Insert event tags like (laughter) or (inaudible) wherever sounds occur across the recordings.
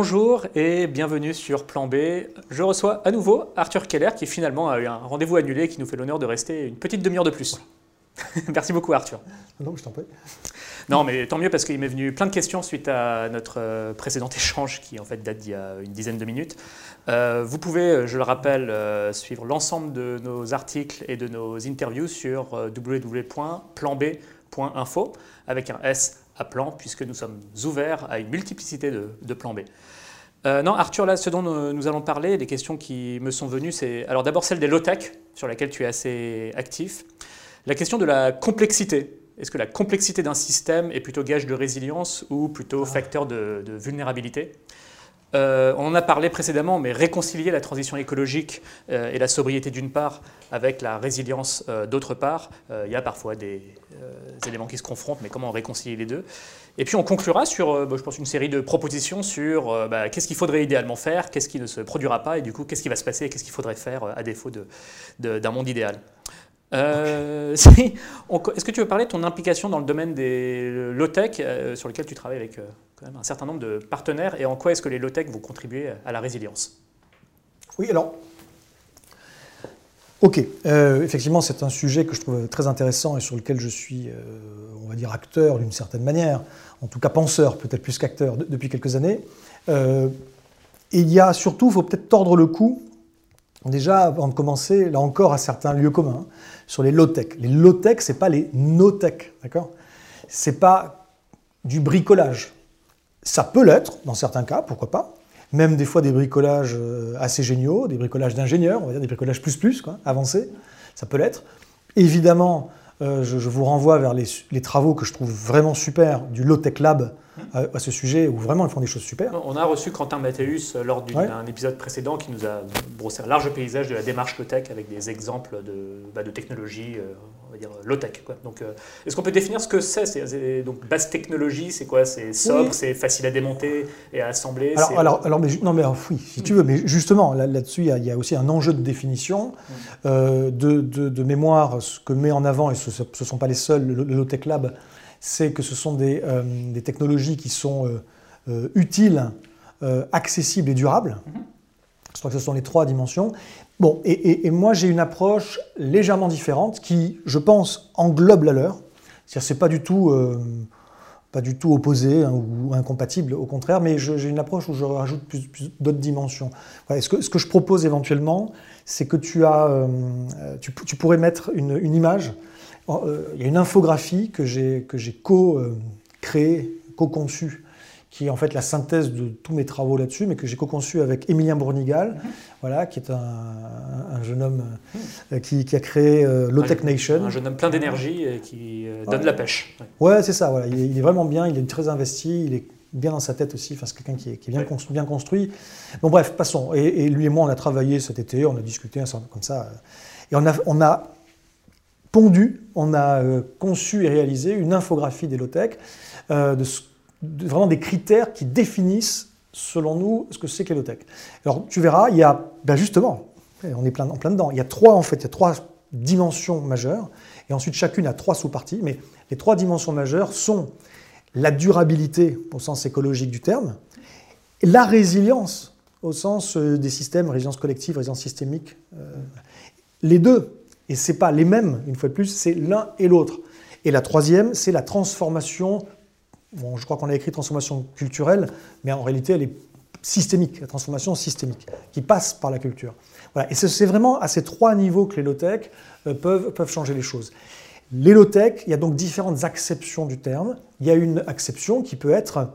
bonjour et bienvenue sur Plan B. Je reçois à nouveau Arthur Keller qui finalement a eu un rendez-vous annulé et qui nous fait l'honneur de rester une petite demi-heure de plus. (laughs) Merci beaucoup Arthur. Non, je t'en prie. Non, mais tant mieux parce qu'il m'est venu plein de questions suite à notre euh, précédent échange qui en fait date d'il y a une dizaine de minutes. Euh, vous pouvez, je le rappelle, euh, suivre l'ensemble de nos articles et de nos interviews sur www.planb.info avec un S à plan, puisque nous sommes ouverts à une multiplicité de, plans B. Euh, non, Arthur, là, ce dont nous, allons parler, les questions qui me sont venues, c'est alors d'abord celle des low-tech, sur laquelle tu es assez actif. La question de la complexité. Est-ce que la complexité d'un système est plutôt gage de résilience ou plutôt facteur de vulnérabilité? Euh, on en a parlé précédemment, mais réconcilier la transition écologique euh, et la sobriété d'une part avec la résilience euh, d'autre part, il y a parfois des éléments qui se confrontent, mais comment réconcilier les deux? Et puis on conclura sur, bah, je pense, une série de propositions sur bah, qu'est-ce qu'il faudrait idéalement faire, qu'est-ce qui ne se produira pas, et du coup, qu'est-ce qui va se passer et qu'est-ce qu'il faudrait faire à défaut d'un monde idéal. (laughs) Est-ce que tu veux parler de ton implication dans le domaine des low-tech, sur lequel tu travailles avec un certain nombre de partenaires et en quoi est-ce que les low-tech vont contribuer à la résilience? Oui, alors, ok, euh, effectivement c'est un sujet que je trouve très intéressant et sur lequel je suis, euh, on va dire, acteur d'une certaine manière, en tout cas penseur, peut-être plus qu'acteur, depuis quelques années. Euh, il y a surtout, il faut peut-être tordre le cou, déjà avant de commencer, là encore, à certains lieux communs, sur les low-tech. Les low-tech, ce n'est pas les no-tech, d'accord? C'est pas du bricolage. Ça peut l'être, dans certains cas, pourquoi pas. Même des fois des bricolages euh, assez géniaux, des bricolages d'ingénieurs, on va dire des bricolages plus plus, avancés, ça peut l'être. Évidemment, euh, je, vous renvoie vers les, travaux que je trouve vraiment super du Low Tech Lab à, ce sujet, où vraiment ils font des choses super. On a reçu Quentin Mathéus euh, lors d'un épisode précédent qui nous a brossé un large paysage de la démarche Low Tech avec des exemples de, bah, de technologies on va dire low tech. Quoi. Donc, euh, est-ce qu'on peut définir ce que c'est? Donc, basse technologie, c'est quoi? C'est sobre, c'est facile à démonter et à assembler. Alors, alors, alors, mais, non, mais oui, si tu veux, mais justement, là, dessus il y, a aussi un enjeu de définition, mm. euh, de, de, mémoire. Ce que met en avant, et ce ne sont pas les seuls, le, Low Tech Lab, c'est que ce sont des, euh, des technologies qui sont utiles, accessibles et durables. Mm-hmm. Je crois que ce sont les trois dimensions. Bon, et, moi j'ai une approche légèrement différente qui, je pense, englobe la leur. C'est-à-dire c'est pas du tout, euh, pas du tout opposé hein, ou incompatible, au contraire, mais j'ai une approche où je rajoute plus, d'autres dimensions. ce, que, ce, que, je propose éventuellement, c'est que tu as, euh, tu, pourrais mettre une, une image. Euh, il y a une infographie que j'ai que j'ai co-créée, co-conçue qui est en fait la synthèse de tous mes travaux là-dessus, mais que j'ai co-conçu avec Émilien Bournigal, mhm. voilà, qui est un, jeune homme euh, qui, a créé euh, Low Tech Nation. Un jeune homme plein d'énergie et qui euh, donne de la pêche. Ouais, c'est ça, voilà. Il est, vraiment bien, il est très investi, il est bien dans sa tête aussi, enfin, c'est quelqu'un qui est, bien, construit, bien, construit. Bon bref, passons. Et, lui et moi, on a travaillé cet été, on a discuté comme ça, et on a, on a pondu, on a conçu et réalisé une infographie des low-tech de vraiment des critères qui définissent, selon nous, ce que c'est que tech Alors tu verras, il y a, ben justement, on est plein, en plein dedans, il y a trois en fait, il y a trois dimensions majeures, et ensuite chacune a trois sous-parties, mais les trois dimensions majeures sont la durabilité au sens écologique du terme, la résilience au sens euh, des systèmes, résilience collective, résilience systémique. Euh, les deux, et ce n'est pas les mêmes, une fois de plus, c'est l'un et l'autre. Et la troisième, c'est la transformation Bon, je crois qu'on a écrit transformation culturelle, mais en réalité, elle est systémique, la transformation systémique, qui passe par la culture. Voilà. Et c'est vraiment à ces trois niveaux que les low-tech euh, peuvent, peuvent changer les choses. Les low-tech, il y a donc différentes acceptions du terme. Il y a une acception qui peut être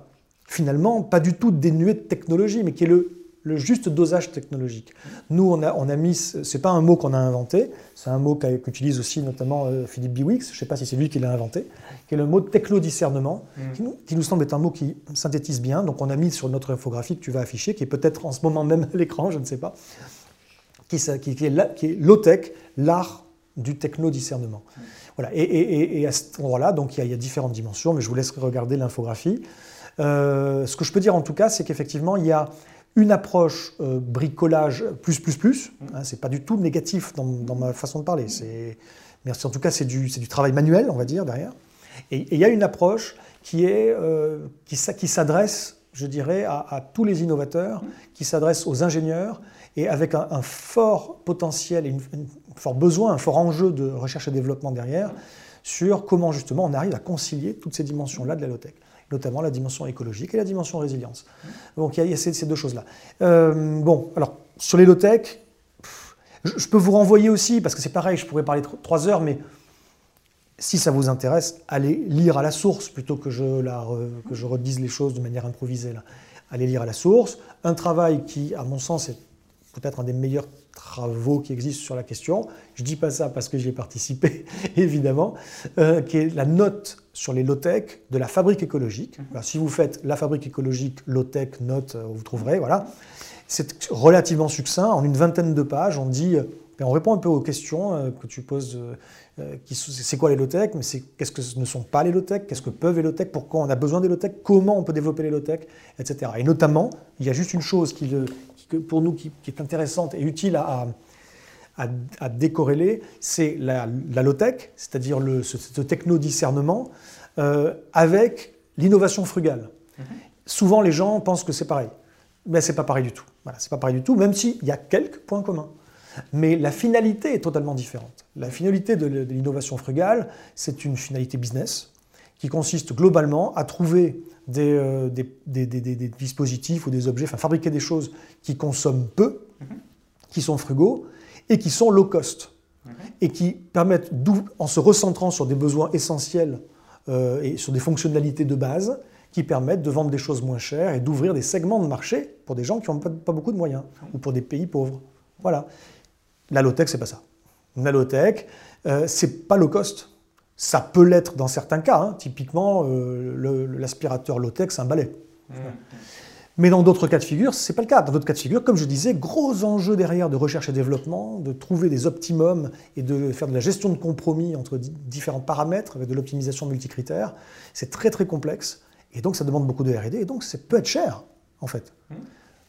finalement pas du tout dénuée de technologie, mais qui est le le juste dosage technologique. Nous, on a, on a mis, c'est pas un mot qu'on a inventé, c'est un mot qu'utilise aussi notamment euh, Philippe Biwix, je ne sais pas si c'est lui qui l'a inventé, qui est le mot techno-discernement, mm. qui, nous, semble être un mot qui synthétise bien. Donc on a mis sur notre infographie que tu vas afficher, qui est peut-être en ce moment même à l'écran, je ne sais pas, qui, qui, qui est, qui est low-tech, l'art du techno-discernement. Voilà. Et, à cet endroit-là, donc il y, a, différentes dimensions, mais je vous laisse regarder l'infographie. Euh, ce que je peux dire en tout cas, c'est qu'effectivement, il y a une approche euh, bricolage plus, plus, plus. Hein, c'est pas du tout négatif dans, ma façon de parler. Merci. En tout cas, c'est du, travail manuel, on va dire, derrière. Et il y a une approche qui, euh, s'adresse je dirais, à, tous les innovateurs, qui s'adresse aux ingénieurs et avec un, fort potentiel, et un fort besoin, un fort enjeu de recherche et développement derrière, sur comment justement on arrive à concilier toutes ces dimensions-là de la low-tech notamment la dimension écologique et la dimension résilience. Donc il y a, ces, deux choses-là. Euh, bon, alors sur les low-tech, je, peux vous renvoyer aussi, parce que c'est pareil, je pourrais parler trois heures, mais si ça vous intéresse, allez lire à la source plutôt que je, redise les choses de manière improvisée. Là. Allez lire à la source. Un travail qui, à mon sens, est peut-être un des meilleurs travaux qui existent sur la question. Je ne dis pas ça parce que j'y ai participé, (laughs) évidemment, euh, qui est la note sur les low-tech de la fabrique écologique. Mhm. si vous faites la fabrique écologique, low-tech, note, euh, vous trouverez, voilà. C'est relativement succinct. En une vingtaine de pages, on dit, euh, on répond un peu aux questions que tu poses. c'est quoi les low-tech Mais qu'est-ce que ce ne sont pas les low-tech Qu'est-ce que peuvent les low-tech Pourquoi on a besoin des low-tech Comment on peut développer les low-tech Etc. Et notamment, il y a juste une chose qui, le, pour nous qui, est intéressante et utile à, à, décorréler, c'est la, low-tech, c'est-à-dire ce, ce techno-discernement, euh, avec l'innovation frugale. Mm-hmm. Souvent, les gens pensent que c'est pareil. Mais ce n'est pas pareil du tout. Voilà, c'est pas pareil du tout, même s'il y a quelques points communs. Mais la finalité est totalement différente. La finalité de l'innovation frugale, c'est une finalité business qui consiste globalement à trouver euh, des, des, dispositifs ou des objets, enfin fabriquer des choses qui consomment peu, qui sont frugaux et qui sont low cost et qui permettent, en se recentrant sur des besoins essentiels euh, et sur des fonctionnalités de base, qui permettent de vendre des choses moins chères et d'ouvrir des segments de marché pour des gens qui n'ont pas, beaucoup de moyens ou pour des pays pauvres. Voilà. La low-tech, c'est pas ça. La low-tech, euh, c'est pas low cost. Ça peut l'être dans certains cas. Hein. Typiquement, euh, l'aspirateur low-tech, c'est un balai. Mmh. Mais dans d'autres cas de figure, ce n'est pas le cas. Dans d'autres cas de figure, comme je disais, gros enjeu derrière de recherche et développement, de trouver des optimums et de faire de la gestion de compromis entre différents paramètres avec de l'optimisation multicritères. C'est très très complexe et donc ça demande beaucoup de R&D et donc ça peut être cher en fait. Mmh.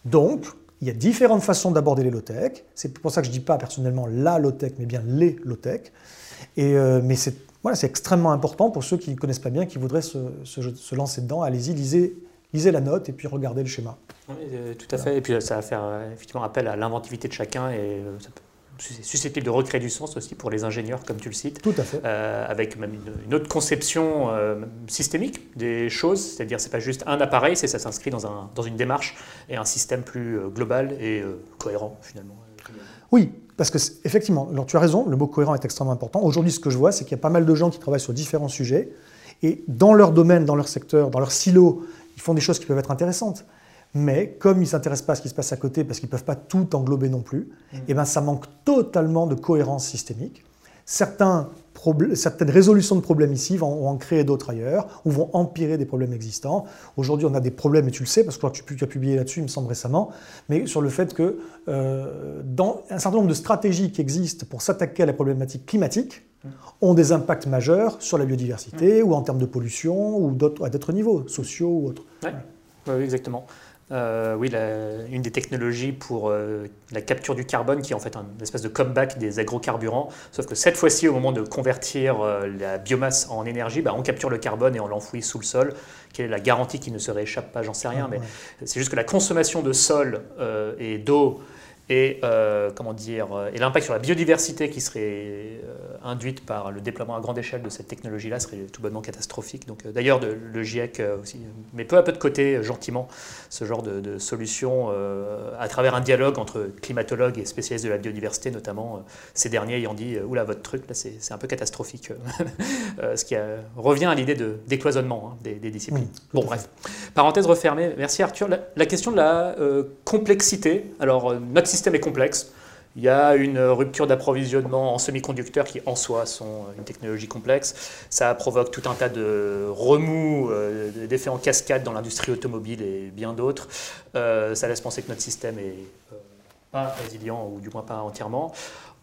Donc il y a différentes façons d'aborder les low-tech. C'est pour ça que je ne dis pas personnellement la low-tech, mais bien les low-tech. Et, euh, mais c'est voilà, extrêmement important pour ceux qui ne connaissent pas bien, qui voudraient se, se, lancer dedans. Allez-y, lisez, lisez la note et puis regardez le schéma. Oui, euh, tout à fait. Et puis ça va faire euh, effectivement appel à l'inventivité de chacun et euh, c'est susceptible de recréer du sens aussi pour les ingénieurs, comme tu le cites. Tout à fait. avec même une, autre conception systémique des choses, c'est-à-dire c'est pas juste un appareil, c'est ça s'inscrit dans, un, dans une démarche et un système plus global et cohérent finalement. Oui, parce que effectivement, tu as raison, le mot cohérent est extrêmement important. Aujourd'hui, ce que je vois, c'est qu'il y a pas mal de gens qui travaillent sur différents sujets, et dans leur domaine, dans leur secteur, dans leur silo, ils font des choses qui peuvent être intéressantes. Mais comme ils ne s'intéressent pas à ce qui se passe à côté, parce qu'ils ne peuvent pas tout englober non plus, mmh. et eh ben ça manque totalement de cohérence systémique. Certains certaines résolutions de problèmes ici vont en créer d'autres ailleurs, ou vont empirer des problèmes existants. Aujourd'hui, on a des problèmes, et tu le sais, parce que tu, as publié là-dessus, il me semble récemment, mais sur le fait que euh, dans un certain nombre de stratégies qui existent pour s'attaquer à la problématique climatique, ont des impacts majeurs sur la biodiversité, ou en termes de pollution, ou à d'autres niveaux, sociaux ou autres. Oui, exactement. Euh, oui, une des technologies pour euh, la capture du carbone qui est en fait un espèce de comeback des agrocarburants, sauf que cette fois-ci, au moment de convertir euh, la biomasse en énergie, bah, on capture le carbone et on l'enfouit sous le sol. Quelle est la garantie qu'il ne se rééchappe pas J'en sais rien, mais c'est juste que la consommation de sol et d'eau et euh, comment dire et l'impact sur la biodiversité qui serait euh, induite par le déploiement à grande échelle de cette technologie-là serait tout bonnement catastrophique. Donc d'ailleurs le GIEC aussi met peu à peu de côté gentiment ce genre de, de solution à travers un dialogue entre climatologues et spécialistes de la biodiversité notamment ces derniers ayant dit oula votre truc là c'est un peu catastrophique (laughs) ce qui revient à l'idée de décloisonnement hein, des, disciplines. bon bref parenthèse refermée merci Arthur la, la question de la complexité alors notre système est complexe. Il y a une rupture d'approvisionnement en semi-conducteurs qui en soi sont une technologie complexe. Ça provoque tout un tas de remous, euh, d'effets en cascade dans l'industrie automobile et bien d'autres. Euh, ça laisse penser que notre système est euh, pas résilient ou du moins pas entièrement.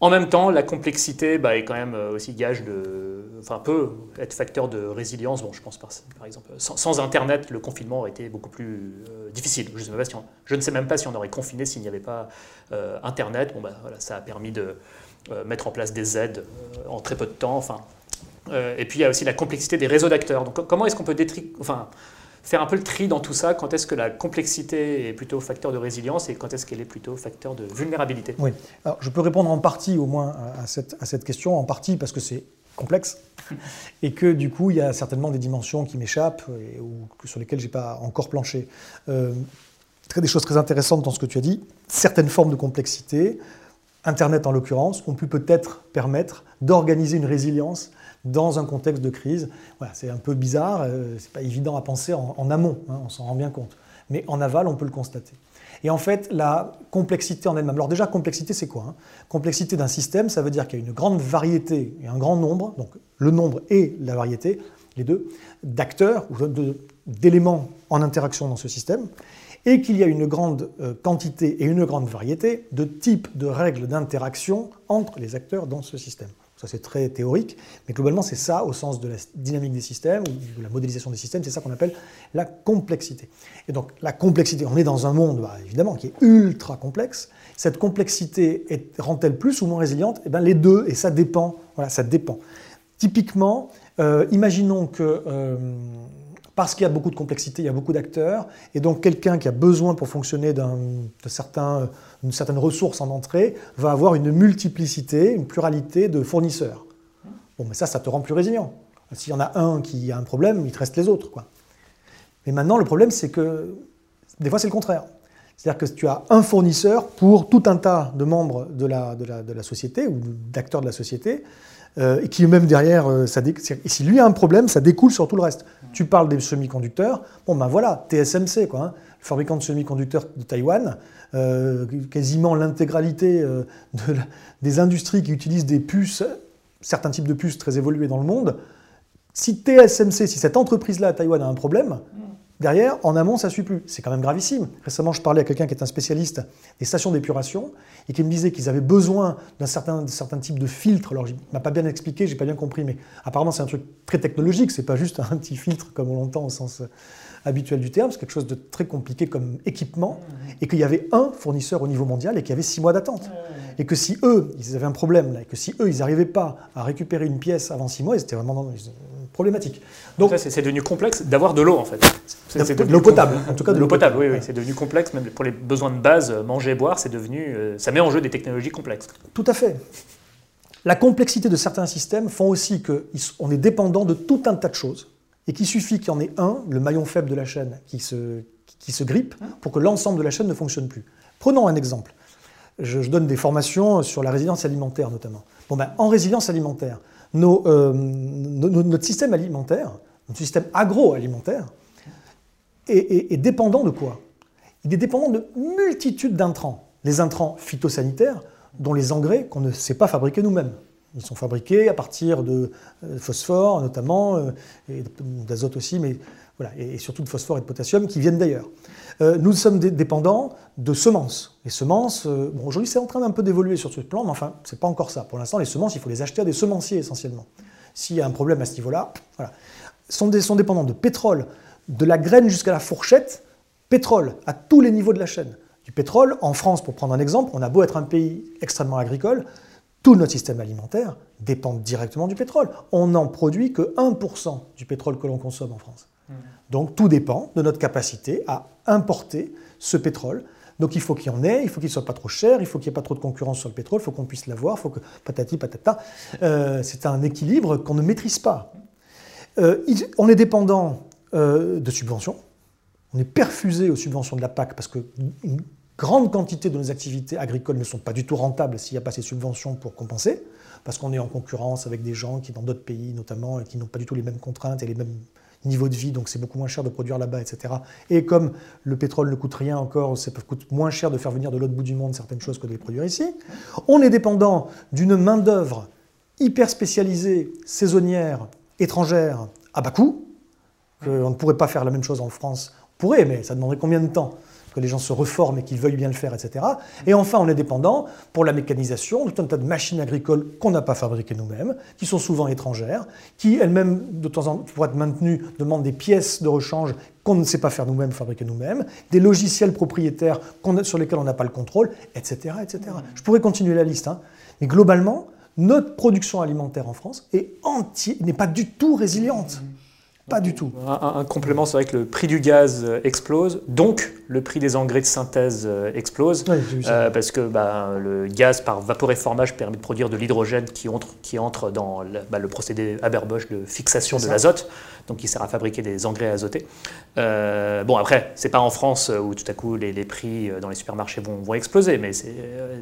En même temps, la complexité bah, est quand même euh, aussi gage de. Enfin, peut être facteur de résilience. Bon, je pense par, exemple, sans, Internet, le confinement aurait été beaucoup plus euh, difficile. Je, ne sais même pas si on aurait confiné s'il n'y avait pas euh, Internet. Bon, bah, voilà, ça a permis de mettre en place des aides en très peu de temps. Et puis, il y a aussi la complexité des réseaux d'acteurs. Donc, comment est-ce qu'on peut détricoter. Enfin, faire un peu le tri dans tout ça. Quand est-ce que la complexité est plutôt facteur de résilience et quand est-ce qu'elle est plutôt facteur de vulnérabilité Oui. Alors, je peux répondre en partie au moins à cette, à cette question, en partie parce que c'est complexe (laughs) et que du coup il y a certainement des dimensions qui m'échappent et, ou sur lesquelles j'ai pas encore planché. Euh, des choses très intéressantes dans ce que tu as dit. Certaines formes de complexité, Internet en l'occurrence, ont pu peut-être permettre d'organiser une résilience dans un contexte de crise. C'est un peu bizarre, euh, c'est pas évident à penser en, amont, hein, on s'en rend bien compte. Mais en aval, on peut le constater. Et en fait, la complexité en elle-même. Alors déjà, complexité, c'est quoi hein? Complexité d'un système, ça veut dire qu'il y a une grande variété et un grand nombre, donc le nombre et la variété, les deux, d'acteurs ou d'éléments en interaction dans ce système, et qu'il y a une grande euh, quantité et une grande variété de types de règles d'interaction entre les acteurs dans ce système. C'est très théorique, mais globalement, c'est ça, au sens de la dynamique des systèmes, ou de la modélisation des systèmes, c'est ça qu'on appelle la complexité. Et donc, la complexité, on est dans un monde, bah, évidemment, qui est ultra complexe. Cette complexité rend-elle plus ou moins résiliente? Eh bien, les deux, et ça dépend. Voilà, ça dépend. Typiquement, euh, imaginons que euh, parce qu'il y a beaucoup de complexité, il y a beaucoup d'acteurs, et donc quelqu'un qui a besoin pour fonctionner d'une certaine ressource en entrée va avoir une multiplicité, une pluralité de fournisseurs. Bon, mais ça, ça te rend plus résilient. S'il y en a un qui a un problème, il te reste les autres. Quoi. Mais maintenant, le problème, c'est que des fois, c'est le contraire. C'est-à-dire que tu as un fournisseur pour tout un tas de membres de la, société ou d'acteurs de la société, et qui même derrière, euh, ça si lui a un problème, ça découle sur tout le reste. Tu parles des semi-conducteurs, bon ben voilà, TSMC, quoi, hein, le fabricant de semi-conducteurs de Taïwan, euh, quasiment l'intégralité des industries qui utilisent des puces, certains types de puces très évoluées dans le monde, si TSMC, si cette entreprise-là à Taïwan a un problème, Derrière, en amont, ça ne suit plus. C'est quand même gravissime. Récemment, je parlais à quelqu'un qui est un spécialiste des stations d'épuration et qui me disait qu'ils avaient besoin d'un certain, type de filtre. Alors, il ne m'a pas bien expliqué, j'ai pas bien compris, mais apparemment, c'est un truc très technologique. C'est pas juste un petit filtre comme on l'entend au sens habituel du terme. C'est quelque chose de très compliqué comme équipement et qu'il y avait un fournisseur au niveau mondial et qu'il y avait six mois d'attente. Et que si eux, ils avaient un problème là, et que si eux, ils n'arrivaient pas à récupérer une pièce avant six mois, ils étaient vraiment dans, problématique. Donc, c'est devenu complexe d'avoir de l'eau en fait. C'est de l'eau potable, en tout cas de l'eau potable. Oui, oui, c'est devenu complexe même pour les besoins de base, euh, manger, boire, c'est devenu, euh, ça met en jeu des technologies complexes. Tout à fait. La complexité de certains systèmes font aussi qu'on est dépendant de tout un tas de choses et qu'il suffit qu'il y en ait un, le maillon faible de la chaîne, qui se, qui se grippe pour que l'ensemble de la chaîne ne fonctionne plus. Prenons un exemple. Je, donne des formations sur la résilience alimentaire notamment. Bon ben, en résilience alimentaire, euh, notre système alimentaire, notre système agroalimentaire, est, est, dépendant de quoi? Il est dépendant de multitudes d'intrants. Les intrants phytosanitaires, dont les engrais qu'on ne sait pas fabriquer nous-mêmes. Ils sont fabriqués à partir de euh, phosphore notamment, euh, et d'azote aussi, mais voilà, et surtout de phosphore et de potassium qui viennent d'ailleurs. Euh, nous sommes dépendants de semences. Les semences, aujourd'hui c'est en train d'un peu d'évoluer sur ce plan, mais enfin, c'est pas encore ça. Pour l'instant, les semences, il faut les acheter à des semenciers essentiellement. S'il y a un problème à ce niveau-là, voilà. Sont, sont dépendants de pétrole, de la graine jusqu'à la fourchette, pétrole à tous les niveaux de la chaîne. Du pétrole, en France, pour prendre un exemple, on a beau être un pays extrêmement agricole, tout notre système alimentaire dépend directement du pétrole. On n'en produit que 1% du pétrole que l'on consomme en France. Mmh. Donc tout dépend de notre capacité à importer ce pétrole. Donc il faut qu'il y en ait, il faut qu'il ne soit pas trop cher, il faut qu'il n'y ait pas trop de concurrence sur le pétrole, il faut qu'on puisse l'avoir, il faut que patati patata. Euh, c'est un équilibre qu'on ne maîtrise pas. Euh, on est dépendant euh, de subventions. On est perfusé aux subventions de la PAC parce que grande quantité de nos activités agricoles ne sont pas du tout rentables s'il n'y a pas ces subventions pour compenser, parce qu'on est en concurrence avec des gens qui, dans d'autres pays notamment, qui n'ont pas du tout les mêmes contraintes et les mêmes niveaux de vie, donc c'est beaucoup moins cher de produire là-bas, etc. Et comme le pétrole ne coûte rien encore, ça coûte moins cher de faire venir de l'autre bout du monde certaines choses que de les produire ici. On est dépendant d'une main-d'œuvre hyper spécialisée, saisonnière, étrangère, à bas coût. On ne pourrait pas faire la même chose en France. On pourrait, mais ça demanderait combien de temps? Que les gens se reforment et qu'ils veuillent bien le faire, etc. Et enfin, on est dépendant pour la mécanisation, tout un tas de machines agricoles qu'on n'a pas fabriquées nous-mêmes, qui sont souvent étrangères, qui elles-mêmes, de temps en temps, pour être maintenues, demandent des pièces de rechange qu'on ne sait pas faire nous-mêmes, fabriquer nous-mêmes, des logiciels propriétaires sur lesquels on n'a pas le contrôle, etc. etc. Je pourrais continuer la liste, hein. mais globalement, notre production alimentaire en France est n'est pas du tout résiliente. Pas du tout. Un, complément, c'est vrai que le prix du gaz euh, explose, donc le prix des engrais de synthèse euh, explose, euh, parce que bah, le gaz par vaporéformage permet de produire de l'hydrogène qui entre, qui entre dans le, bah, le procédé Haber-Bosch de fixation de l'azote, donc qui sert à fabriquer des engrais azotés. bon, après, c'est pas en France où tout à coup les, prix dans les supermarchés vont, vont exploser, mais c'est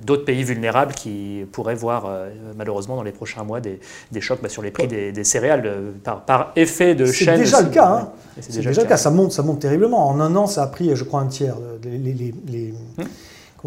d'autres pays vulnérables qui pourraient voir malheureusement dans les prochains mois des, des chocs bah, sur les prix des, des, céréales par, par effet de chaîne c'est déjà le cas. Hein. C'est déjà, le cas. Ça monte, ça monte terriblement. En un an, ça a pris, je crois, un tiers. Les, hmm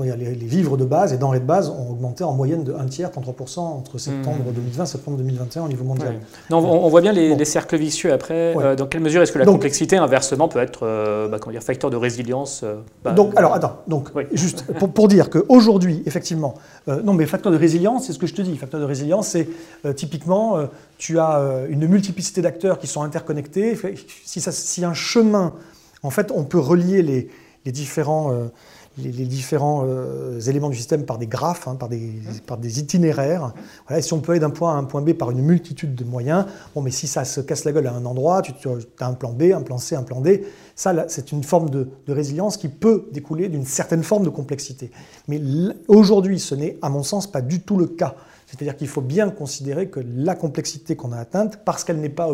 les, vivres de base et denrées de base ont augmenté en moyenne de 1 tiers, 33% entre septembre 2020 et septembre 2021 au niveau mondial. Non, on, voit bien les, cercles vicieux après. Euh, dans quelle mesure est-ce que la complexité, inversement, peut être euh, bah, dire, facteur de résilience euh, bah, Donc, alors, attends, donc, juste pour, pour dire qu'aujourd'hui, effectivement, non, mais facteur de résilience, c'est ce que je te dis. Facteur de résilience, c'est typiquement, tu as une multiplicité d'acteurs qui sont interconnectés. Si, un chemin, en fait, on peut relier les différents les, différents euh, éléments du système par des graphes, hein, par, des, par, des, itinéraires. Voilà, et si on peut aller d'un point A à un point B par une multitude de moyens, bon, mais si ça se casse la gueule à un endroit, tu, as un plan B, un plan C, un plan D, ça, c'est une forme de, résilience qui peut découler d'une certaine forme de complexité. Mais aujourd'hui, ce n'est, à mon sens, pas du tout le cas. C'est-à-dire qu'il faut bien considérer que la complexité qu'on a atteinte, parce qu'elle n'est pas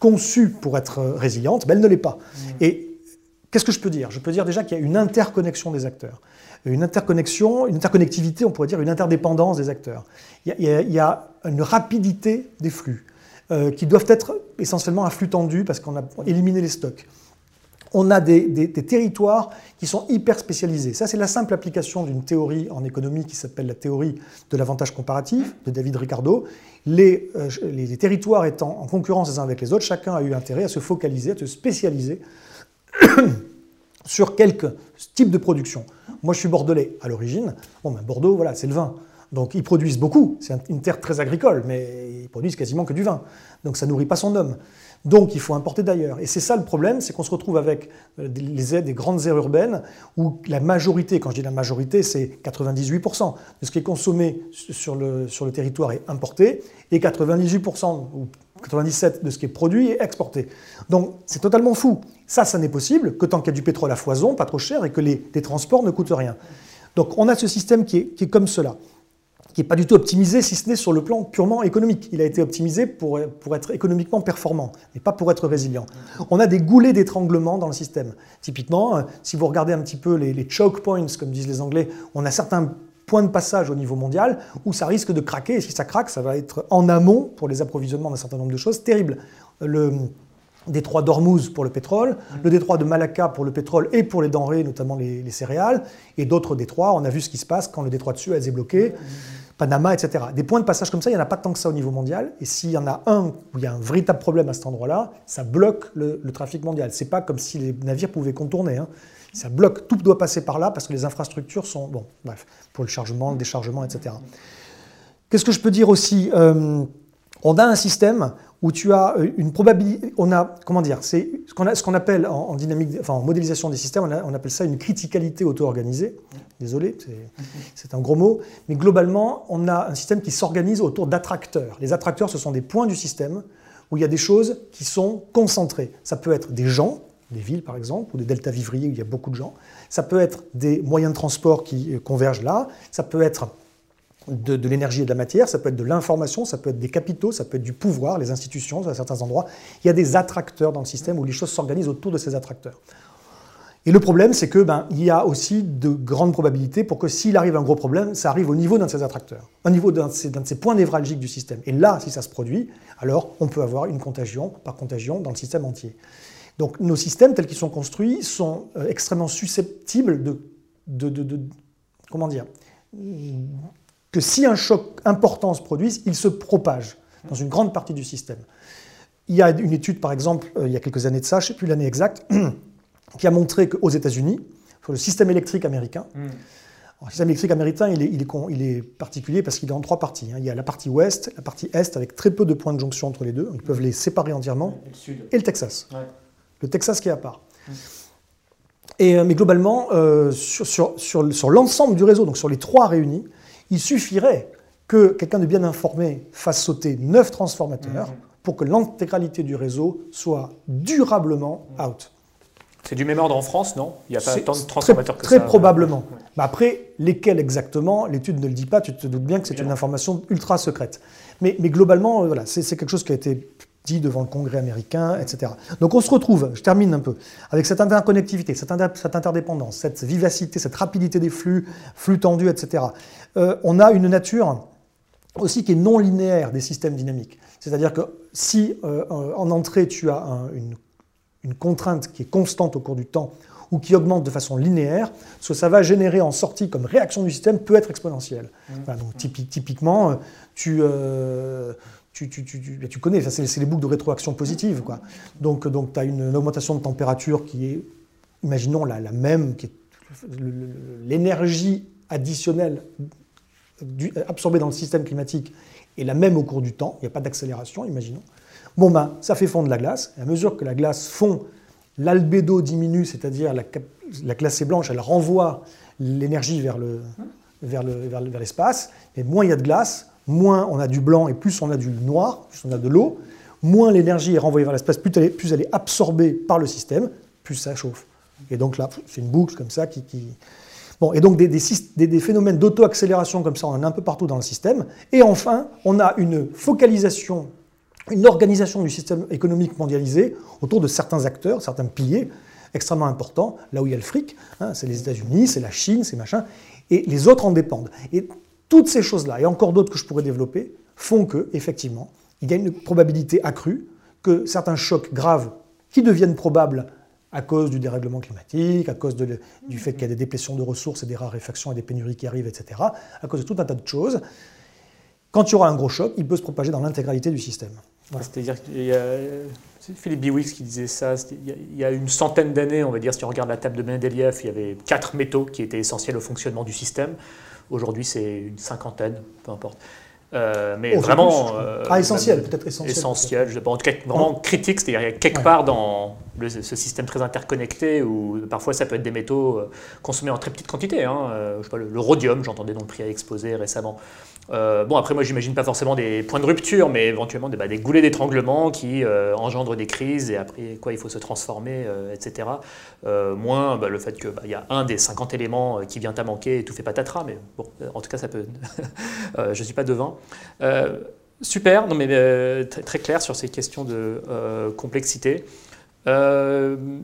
conçue pour être résiliente, ben elle ne l'est pas. Mmh. Et Qu'est-ce que je peux dire? Je peux dire déjà qu'il y a une interconnexion des acteurs. Une interconnexion, une interconnectivité, on pourrait dire une interdépendance des acteurs. Il y a, une rapidité des flux euh, qui doivent être essentiellement un flux tendu parce qu'on a éliminé les stocks. On a des, territoires qui sont hyper spécialisés. Ça, c'est la simple application d'une théorie en économie qui s'appelle la théorie de l'avantage comparatif de David Ricardo. Les, euh, les territoires étant en concurrence les uns avec les autres, chacun a eu intérêt à se focaliser, à se spécialiser (coughs) sur quelques types de production. Moi, je suis bordelais à l'origine. Bon, ben Bordeaux, voilà, c'est le vin. Donc, ils produisent beaucoup. C'est une terre très agricole, mais ils produisent quasiment que du vin. Donc, ça nourrit pas son homme. Donc, il faut importer d'ailleurs. Et c'est ça le problème, c'est qu'on se retrouve avec euh, les aides des grandes aires urbaines où la majorité, quand je dis la majorité, c'est 98% de ce qui est consommé sur le, territoire est importé et 98% ou 97 de ce qui est produit est exporté. Donc c'est totalement fou. Ça, ça n'est possible que tant qu'il y a du pétrole à foison, pas trop cher, et que les, transports ne coûtent rien. Donc on a ce système qui est, comme cela, qui n'est pas du tout optimisé, si ce n'est sur le plan purement économique. Il a été optimisé pour, pour être économiquement performant, mais pas pour être résilient. On a des goulets d'étranglement dans le système. Typiquement, euh, si vous regardez un petit peu les, les choke points, comme disent les Anglais, on a certains point de passage au niveau mondial où ça risque de craquer. Et si ça craque, ça va être en amont pour les approvisionnements d'un certain nombre de choses terrible. Le détroit d'Ormuz pour le pétrole, le détroit de Malacca pour le pétrole et pour les denrées, notamment les, céréales, et d'autres détroits. On a vu ce qui se passe quand le détroit de Suez est bloqué. Panama, etc. Des points de passage comme ça, il n'y en a pas tant que ça au niveau mondial. Et s'il y en a un où il y a un véritable problème à cet endroit-là, ça bloque le, trafic mondial. C'est pas comme si les navires pouvaient contourner. Hein. Ça bloque, tout doit passer par là parce que les infrastructures sont, bon, bref, pour le chargement, le déchargement, etc. Qu'est-ce que je peux dire aussi euh, On a un système où tu as euh, une probabilité, on a, comment dire, c'est ce qu'on appelle en, dynamique, en modélisation des systèmes, on, appelle ça une criticalité auto-organisée. Désolé, c'est un gros mot, mais globalement, on a un système qui s'organise autour d'attracteurs. Les attracteurs, ce sont des points du système où il y a des choses qui sont concentrées. Ça peut être des gens, des villes par exemple, ou des deltas vivriers où il y a beaucoup de gens. Ça peut être des moyens de transport qui euh, convergent là, ça peut être de, l'énergie et de la matière, ça peut être de l'information, ça peut être des capitaux, ça peut être du pouvoir, les institutions à certains endroits. Il y a des attracteurs dans le système où les choses s'organisent autour de ces attracteurs. Et le problème, c'est que ben, y a aussi de grandes probabilités pour que s'il arrive un gros problème, ça arrive au niveau d'un de ces attracteurs, au niveau d'un de, de, ces points névralgiques du système. Et là, si ça se produit, alors on peut avoir une contagion par contagion dans le système entier. Donc nos systèmes tels qu'ils sont construits sont euh, extrêmement susceptibles de, de, comment dire, que si un choc important se produise, il se propage dans une grande partie du système. Il y a une étude, par exemple, euh, il y a quelques années de ça, je ne sais plus l'année exacte, (clears throat) qui a montré qu'aux États-Unis, sur le système électrique américain, hmm. le système électrique américain, il est, il est, il est particulier parce qu'il est en trois parties. Hein. Il y a la partie ouest, la partie est, avec très peu de points de jonction entre les deux. Ils peuvent les séparer entièrement. Et le, sud. Et le Texas le Texas qui est à part. Et, euh, mais globalement, euh, sur, sur, l'ensemble du réseau, donc sur les trois réunis, il suffirait que quelqu'un de bien informé fasse sauter neuf transformateurs, pour que l'intégralité du réseau soit durablement out. C'est du même ordre en France, non? Il n'y a pas tant de Très, transformateurs que très ça. probablement. Ouais. Mais après, lesquels exactement? L'étude ne le dit pas, tu te doutes bien que c'est une information ultra secrète. Mais, mais globalement, euh, voilà, c'est quelque chose qui a été dit devant le Congrès américain, etc. Donc on se retrouve, je termine un peu, avec cette interconnectivité, cette, inter- cette interdépendance, cette vivacité, cette rapidité des flux, flux tendus, etc. Euh, on a une nature aussi qui est non linéaire des systèmes dynamiques. C'est-à-dire que si euh, en entrée tu as un- une, une contrainte qui est constante au cours du temps ou qui augmente de façon linéaire, ce que ça va générer en sortie comme réaction du système peut être exponentiel. Voilà, donc typi- typiquement, euh, tu, euh, tu, tu, tu, tu- tu connais, ça, c'est les boucles de rétroaction positive. Quoi. Donc, donc tu as une, augmentation de température qui est, imaginons, la, la même, qui est l'énergie additionnelle du- absorbée dans le système climatique est la même au cours du temps, il n'y a pas d'accélération, imaginons. Bon ben, ça fait fondre la glace, et à mesure que la glace fond, l'albédo diminue, c'est-à-dire la, la glacée blanche, elle renvoie l'énergie vers le- vers le- vers le- vers l'espace, et moins il y a de glace, moins on a du blanc et plus on a du noir, plus on a de l'eau, moins l'énergie est renvoyée vers l'espace, plus elle, est, absorbée par le système, plus ça chauffe. Et donc là, c'est une boucle comme ça qui, Bon, et donc des, phénomènes d'auto-accélération comme ça, on en a un peu partout dans le système. Et enfin, on a une focalisation, une organisation du système économique mondialisé autour de certains acteurs, certains piliers extrêmement importants, là où il y a le fric, hein, c'est les États-Unis, c'est la Chine, c'est machin, et les autres en dépendent. Toutes ces choses-là, et encore d'autres que je pourrais développer, font que, effectivement, il y a une probabilité accrue que certains chocs graves qui deviennent probables à cause du dérèglement climatique, à cause de du fait qu'il y a des déplétions de ressources et des raréfactions et des pénuries qui arrivent, etc., à cause de tout un tas de choses, quand il y aura un gros choc, il peut se propager dans l'intégralité du système. Voilà. C'est-à-dire qu'il y a c'est Philippe Biwix qui disait ça. Il y a- il y a une centaine d'années, on va dire, si on regarde la table de Mendeleïev, il y avait quatre métaux qui étaient essentiels au fonctionnement du système. Aujourd'hui, c'est une cinquantaine, peu importe. Euh, mais Oh, vraiment. euh, Ah, essentiel, peut-être essentiel, Essentiel. je en tout cas, vraiment critique, c'est-à-dire il y a quelque Ouais. part dans le- ce système très interconnecté où parfois ça peut être des métaux euh, consommés en très petite quantité. hein, euh, je sais pas, le, le rhodium, j'entendais dont le prix a explosé récemment. Euh, bon, après, moi, j'imagine pas forcément des points de rupture, mais éventuellement des, bah, des goulets d'étranglement qui engendrent des crises et après quoi il faut se transformer, etc. Moins bah, le fait qu'il y a un des 50 éléments qui vient à manquer et tout fait patatras, mais bon, en tout cas, ça peut. (laughs) Je suis pas devin. Euh, super, non, mais euh, très, clair sur ces questions de euh, complexité.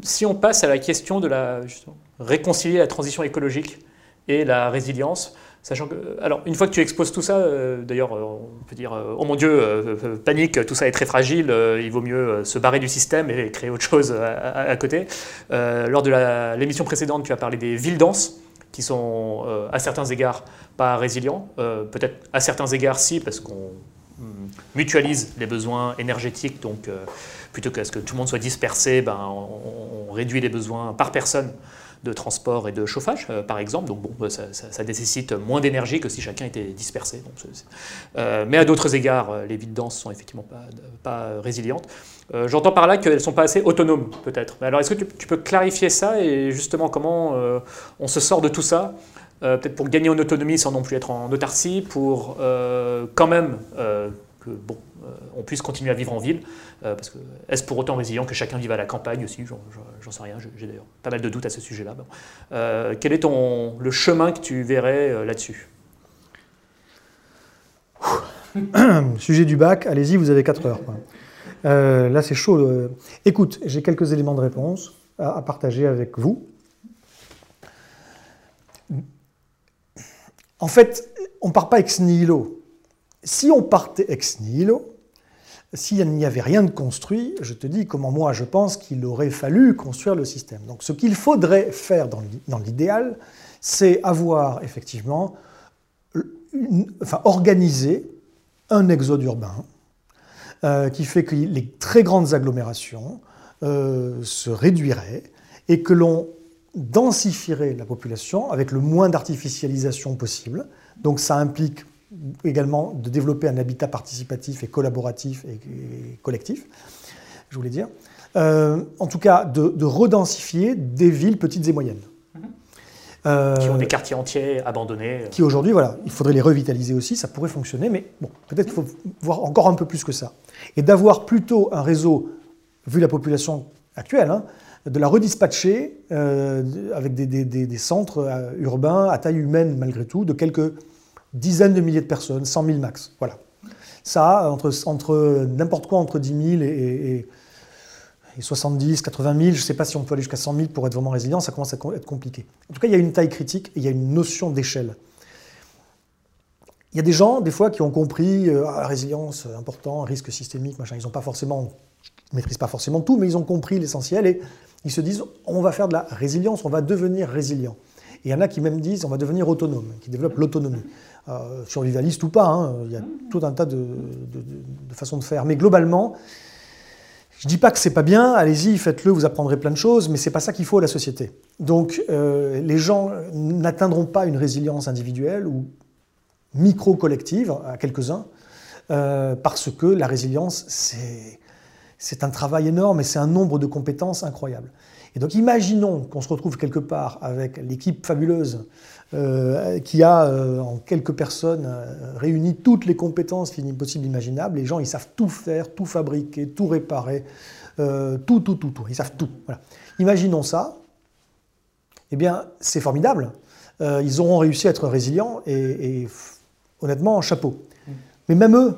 Si on passe à la question de la réconcilier la transition écologique et la résilience, sachant que, alors une fois que tu exposes tout ça, d'ailleurs on peut dire, oh mon Dieu, panique, tout ça est très fragile, il vaut mieux se barrer du système et créer autre chose à, côté. Lors de l'émission précédente, tu as parlé des villes denses qui sont à certains égards pas résilients, euh, peut-être à certains égards si, parce qu'on mutualise les besoins énergétiques, donc euh, plutôt qu'à ce que tout le monde soit dispersé, ben, on, réduit les besoins par personne de transport et de chauffage, euh, par exemple. Donc bon, bah, ça, nécessite moins d'énergie que si chacun était dispersé. Mais à d'autres égards, les villes denses sont effectivement pas, résilientes. J'entends par là qu'elles ne sont pas assez autonomes, peut-être. Alors, est-ce que tu, peux clarifier ça et justement comment on se sort de tout ça euh, Peut-être pour gagner en autonomie sans non plus être en autarcie, pour euh, quand même euh, que bon, euh, on puisse continuer à vivre en ville. Parce que est-ce pour autant résilient que chacun vive à la campagne aussi? J'en sais rien. J'ai d'ailleurs pas mal de doutes à ce sujet-là. Quel est ton, le chemin que tu verrais là-dessus? (coughs) Sujet du bac, allez-y, vous avez 4 heures. là, c'est chaud. Écoute, j'ai quelques éléments de réponse à partager avec vous. En fait, on ne part pas ex nihilo. Si on partait ex nihilo, s'il n'y avait rien de construit, je te dis comment moi je pense qu'il aurait fallu construire le système. Donc ce qu'il faudrait faire dans l'i- dans l'idéal, c'est avoir effectivement, une- enfin organiser un exode urbain euh, qui fait que les très grandes agglomérations euh, se réduiraient et que l'on densifierait la population avec le moins d'artificialisation possible. Donc ça implique également de développer un habitat participatif et collaboratif et, et collectif, je voulais dire. Euh, en tout cas, de, de redensifier des villes petites et moyennes. Euh, qui ont des quartiers entiers abandonnés. Qui aujourd'hui, voilà, il faudrait les revitaliser aussi, ça pourrait fonctionner, mais bon, peut-être qu'il faut voir encore un peu plus que ça. Et d'avoir plutôt un réseau, vu la population actuelle, hein, de la redispatcher euh, avec des, centres euh, urbains à taille humaine malgré tout, de quelques dizaines de milliers de personnes, 100 000 max. Voilà. Ça, entre, entre n'importe quoi entre 10 000 et, 70, 80 000, je ne sais pas si on peut aller jusqu'à 100 000 pour être vraiment résilient, ça commence à être compliqué. En tout cas, il y a une taille critique et il y a une notion d'échelle. Il y a des gens, des fois, qui ont compris euh, ah, résilience, important, risque systémique, machin. Ils n'ont maîtrisent pas forcément tout, mais ils ont compris l'essentiel et ils se disent on va faire de la résilience, on va devenir résilient. Et il y en a qui même disent on va devenir autonome, qui développent l'autonomie. Euh, survivaliste ou pas, hein, il y a tout un tas de, façons de faire. Mais globalement, je ne dis pas que c'est pas bien, allez-y, faites-le, vous apprendrez plein de choses, mais c'est pas ça qu'il faut à la société. Donc euh, les gens n'atteindront pas une résilience individuelle ou micro-collective à quelques-uns, euh, parce que la résilience, c'est c'est un travail énorme et c'est un nombre de compétences incroyable. Et donc imaginons qu'on se retrouve quelque part avec l'équipe fabuleuse euh, qui a euh, en quelques personnes euh, réuni toutes les compétences possibles imaginables. Les gens, ils savent tout faire, tout fabriquer, tout réparer, tout, tout, tout, tout. Ils savent tout. Imaginons ça. Eh bien, c'est formidable. ils auront réussi à être résilients et, et honnêtement, chapeau. Mm. Mais même eux,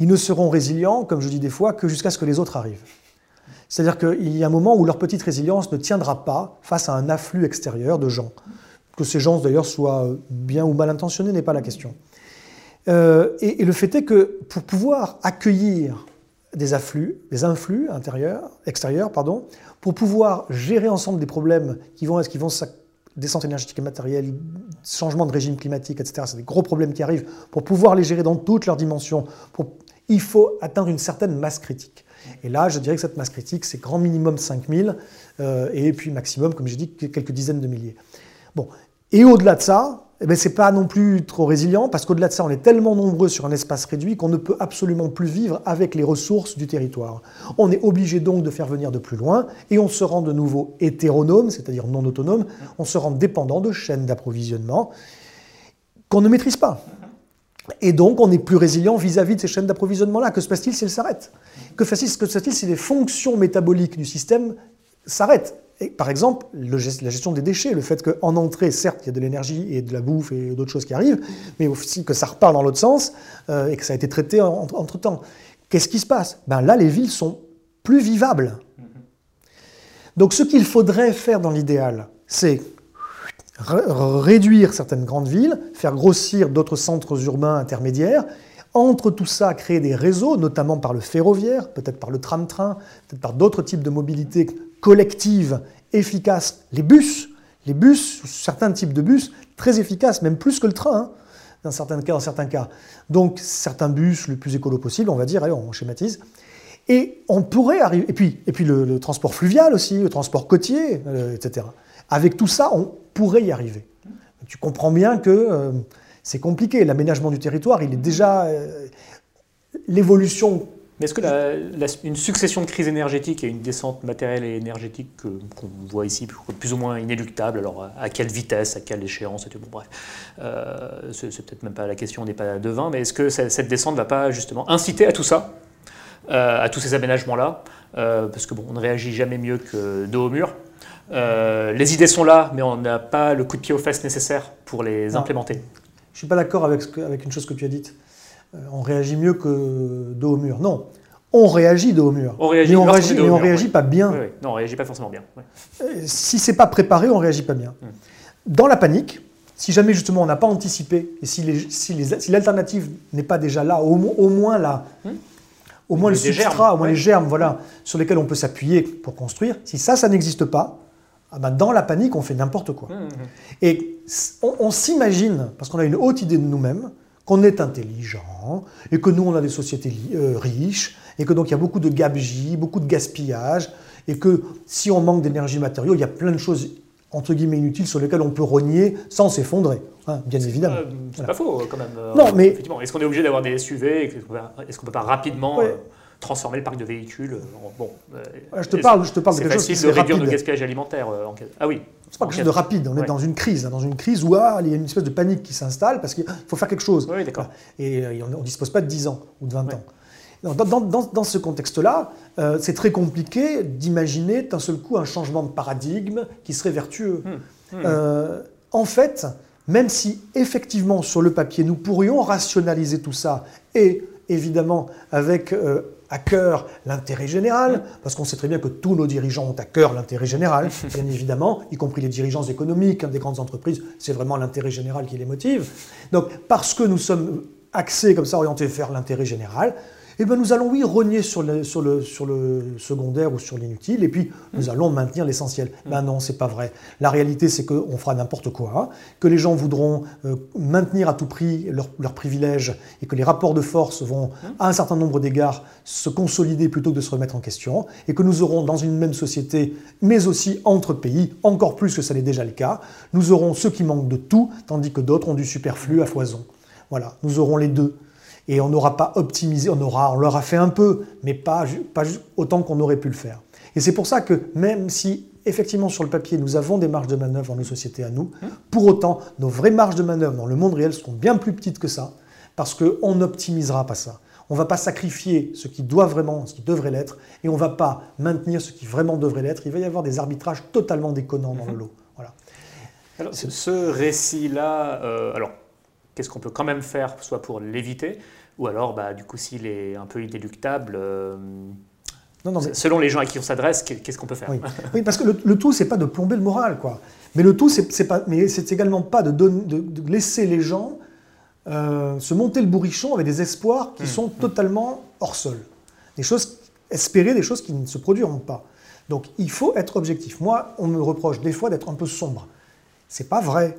ils ne seront résilients, comme je dis des fois, que jusqu'à ce que les autres arrivent. C'est-à-dire qu'il y a un moment où leur petite résilience ne tiendra pas face à un afflux extérieur de gens. Que ces gens, d'ailleurs, soient bien ou mal intentionnés n'est pas la question. Euh, et, le fait est que pour pouvoir accueillir des afflux, des influx intérieurs, extérieurs, pardon, pour pouvoir gérer ensemble des problèmes qui vont, qui vont descente énergétique et matérielle, changement de régime climatique, etc. C'est des gros problèmes qui arrivent. Pour pouvoir les gérer dans toutes leurs dimensions, pour il faut atteindre une certaine masse critique. Et là, je dirais que cette masse critique, c'est grand minimum 5000, euh, et puis maximum, comme j'ai dit, quelques dizaines de milliers. Bon. Et au-delà de ça, eh ben, ce n'est pas non plus trop résilient, parce qu'au-delà de ça, on est tellement nombreux sur un espace réduit qu'on ne peut absolument plus vivre avec les ressources du territoire. On est obligé donc de faire venir de plus loin, et on se rend de nouveau hétéronome, c'est-à-dire non autonome, on se rend dépendant de chaînes d'approvisionnement qu'on ne maîtrise pas. Et donc, on est plus résilient vis-à-vis de ces chaînes d'approvisionnement-là. Que se passe-t-il si elles s'arrêtent? Que se passe-t-il si les fonctions métaboliques du système s'arrêtent? Par exemple, la gestion des déchets, le fait qu'en entrée, certes, il y a de l'énergie et de la bouffe et d'autres choses qui arrivent, mais aussi que ça repart dans l'autre sens euh, et que ça a été traité entre-temps. Qu'est-ce qui se passe? Ben Là, les villes sont plus vivables. Donc, ce qu'il faudrait faire dans l'idéal, c'est réduire certaines grandes villes, faire grossir d'autres centres urbains intermédiaires, entre tout ça, créer des réseaux, notamment par le ferroviaire, peut-être par le tram-train, peut-être par d'autres types de mobilité collective efficaces, les bus, les bus, certains types de bus, très efficaces, même plus que le train, hein, dans certains cas. Donc certains bus le plus écolo possible, on va dire, allez, on schématise. Et on pourrait arriver, et puis, et puis le, transport fluvial aussi, le transport côtier, euh, etc. Avec tout ça, on pourrait y arriver. Tu comprends bien que euh, c'est compliqué. L'aménagement du territoire, il est déjà. Euh, l'évolution. Mais est-ce que une succession de crises énergétiques et une descente matérielle et énergétique qu'on voit ici, plus ou moins inéluctable, alors à quelle vitesse, à quelle échéance, bon, bref, euh, c'est peut-être même pas la question, on n'est pas devin, mais est-ce que cette descente ne va pas justement inciter à tout ça, à tous ces aménagements-là, parce que bon, on ne réagit jamais mieux que dos au mur. Euh, les idées sont là, mais on n'a pas le coup de pied aux fesses nécessaire pour les implémenter. Je ne suis pas d'accord avec, avec, une chose que tu as dite. Euh, on réagit mieux que dos au mur. Non, on réagit dos au mur. On réagit, mais on réagit, mais on réagit pas bien. Non, on réagit pas forcément bien. Euh, si c'est pas préparé, on réagit pas bien. Hmm. Dans la panique, si jamais justement on n'a pas anticipé et si l'alternative si si n'est pas déjà là, au, au moins là, hmm. au moins le substrat, au moins les germes, voilà, sur lesquels on peut s'appuyer pour construire. Si ça, ça n'existe pas, ah ben, dans la panique, on fait n'importe quoi. Mmh, mmh. Et on, s'imagine, parce qu'on a une haute idée de nous-mêmes, qu'on est intelligent, et que nous, on a des sociétés euh, riches, et que donc il y a beaucoup de gabegie, beaucoup de gaspillage, et que si on manque d'énergie matérielle, il y a plein de choses entre guillemets inutiles sur lesquelles on peut rogner sans s'effondrer, hein, bien évidemment. c'est pas faux quand même. Non, mais est-ce qu'on est obligé d'avoir des SUV Est-ce qu'on peut pas rapidement euh, transformer le parc de véhicules. bon, je te parle, je te parle de quelque chose qui de réduire le gaspillage alimentaire. En... Ah oui. C'est pas quelque chose de rapide. On est dans une crise, hein, dans une crise où ah, il y a une espèce de panique qui s'installe parce qu'il faut faire quelque chose. Oui, d'accord. Et on ne dispose pas de 10 ans ou de 20 ans. Dans, ce contexte-là, euh, c'est très compliqué d'imaginer d'un seul coup un changement de paradigme qui serait vertueux. Hmm. Hmm. Euh, en fait, même si effectivement sur le papier nous pourrions rationaliser tout ça et évidemment avec euh, à cœur l'intérêt général, parce qu'on sait très bien que tous nos dirigeants ont à cœur l'intérêt général, (laughs) bien évidemment, y compris les dirigeants économiques hein, des grandes entreprises, c'est vraiment l'intérêt général qui les motive. Donc parce que nous sommes axés comme ça, orientés vers l'intérêt général, eh bien nous allons, oui, rogner sur le, sur le, sur le secondaire ou sur l'inutile, et puis nous mmh. allons maintenir l'essentiel. Mmh. Ben non, c'est pas vrai. La réalité, c'est qu'on fera n'importe quoi, hein, que les gens voudront euh, maintenir à tout prix leurs leur privilèges, et que les rapports de force vont, mmh. à un certain nombre d'égards, se consolider plutôt que de se remettre en question, et que nous aurons dans une même société, mais aussi entre pays, encore plus que ça n'est déjà le cas, nous aurons ceux qui manquent de tout, tandis que d'autres ont du superflu à foison. Voilà, nous aurons les deux et on n'aura pas optimisé, on, aura, on leur a fait un peu, mais pas, pas autant qu'on aurait pu le faire. Et c'est pour ça que même si effectivement sur le papier nous avons des marges de manœuvre dans nos sociétés à nous, hum. pour autant nos vraies marges de manœuvre dans le monde réel seront bien plus petites que ça, parce qu'on n'optimisera pas ça. On ne va pas sacrifier ce qui doit vraiment, ce qui devrait l'être, et on ne va pas maintenir ce qui vraiment devrait l'être. Il va y avoir des arbitrages totalement déconnants dans le hum. lot. Voilà. Alors, ce récit-là, euh, alors qu'est-ce qu'on peut quand même faire, soit pour l'éviter, ou alors, bah, du coup, s'il est un peu inéluctable, euh, non, non, selon les gens à qui on s'adresse, qu'est-ce qu'on peut faire (laughs) oui. parce que le, le tout, c'est pas de plomber le moral, quoi. Mais le tout, c'est pas, mais c'est également pas de, de, laisser les gens euh, se monter le bourrichon avec des espoirs qui mmh, sont mmh. totalement hors sol. Des choses espérer des choses qui ne se produiront pas. Donc, il faut être objectif. Moi, on me reproche des fois d'être un peu sombre. C'est pas vrai.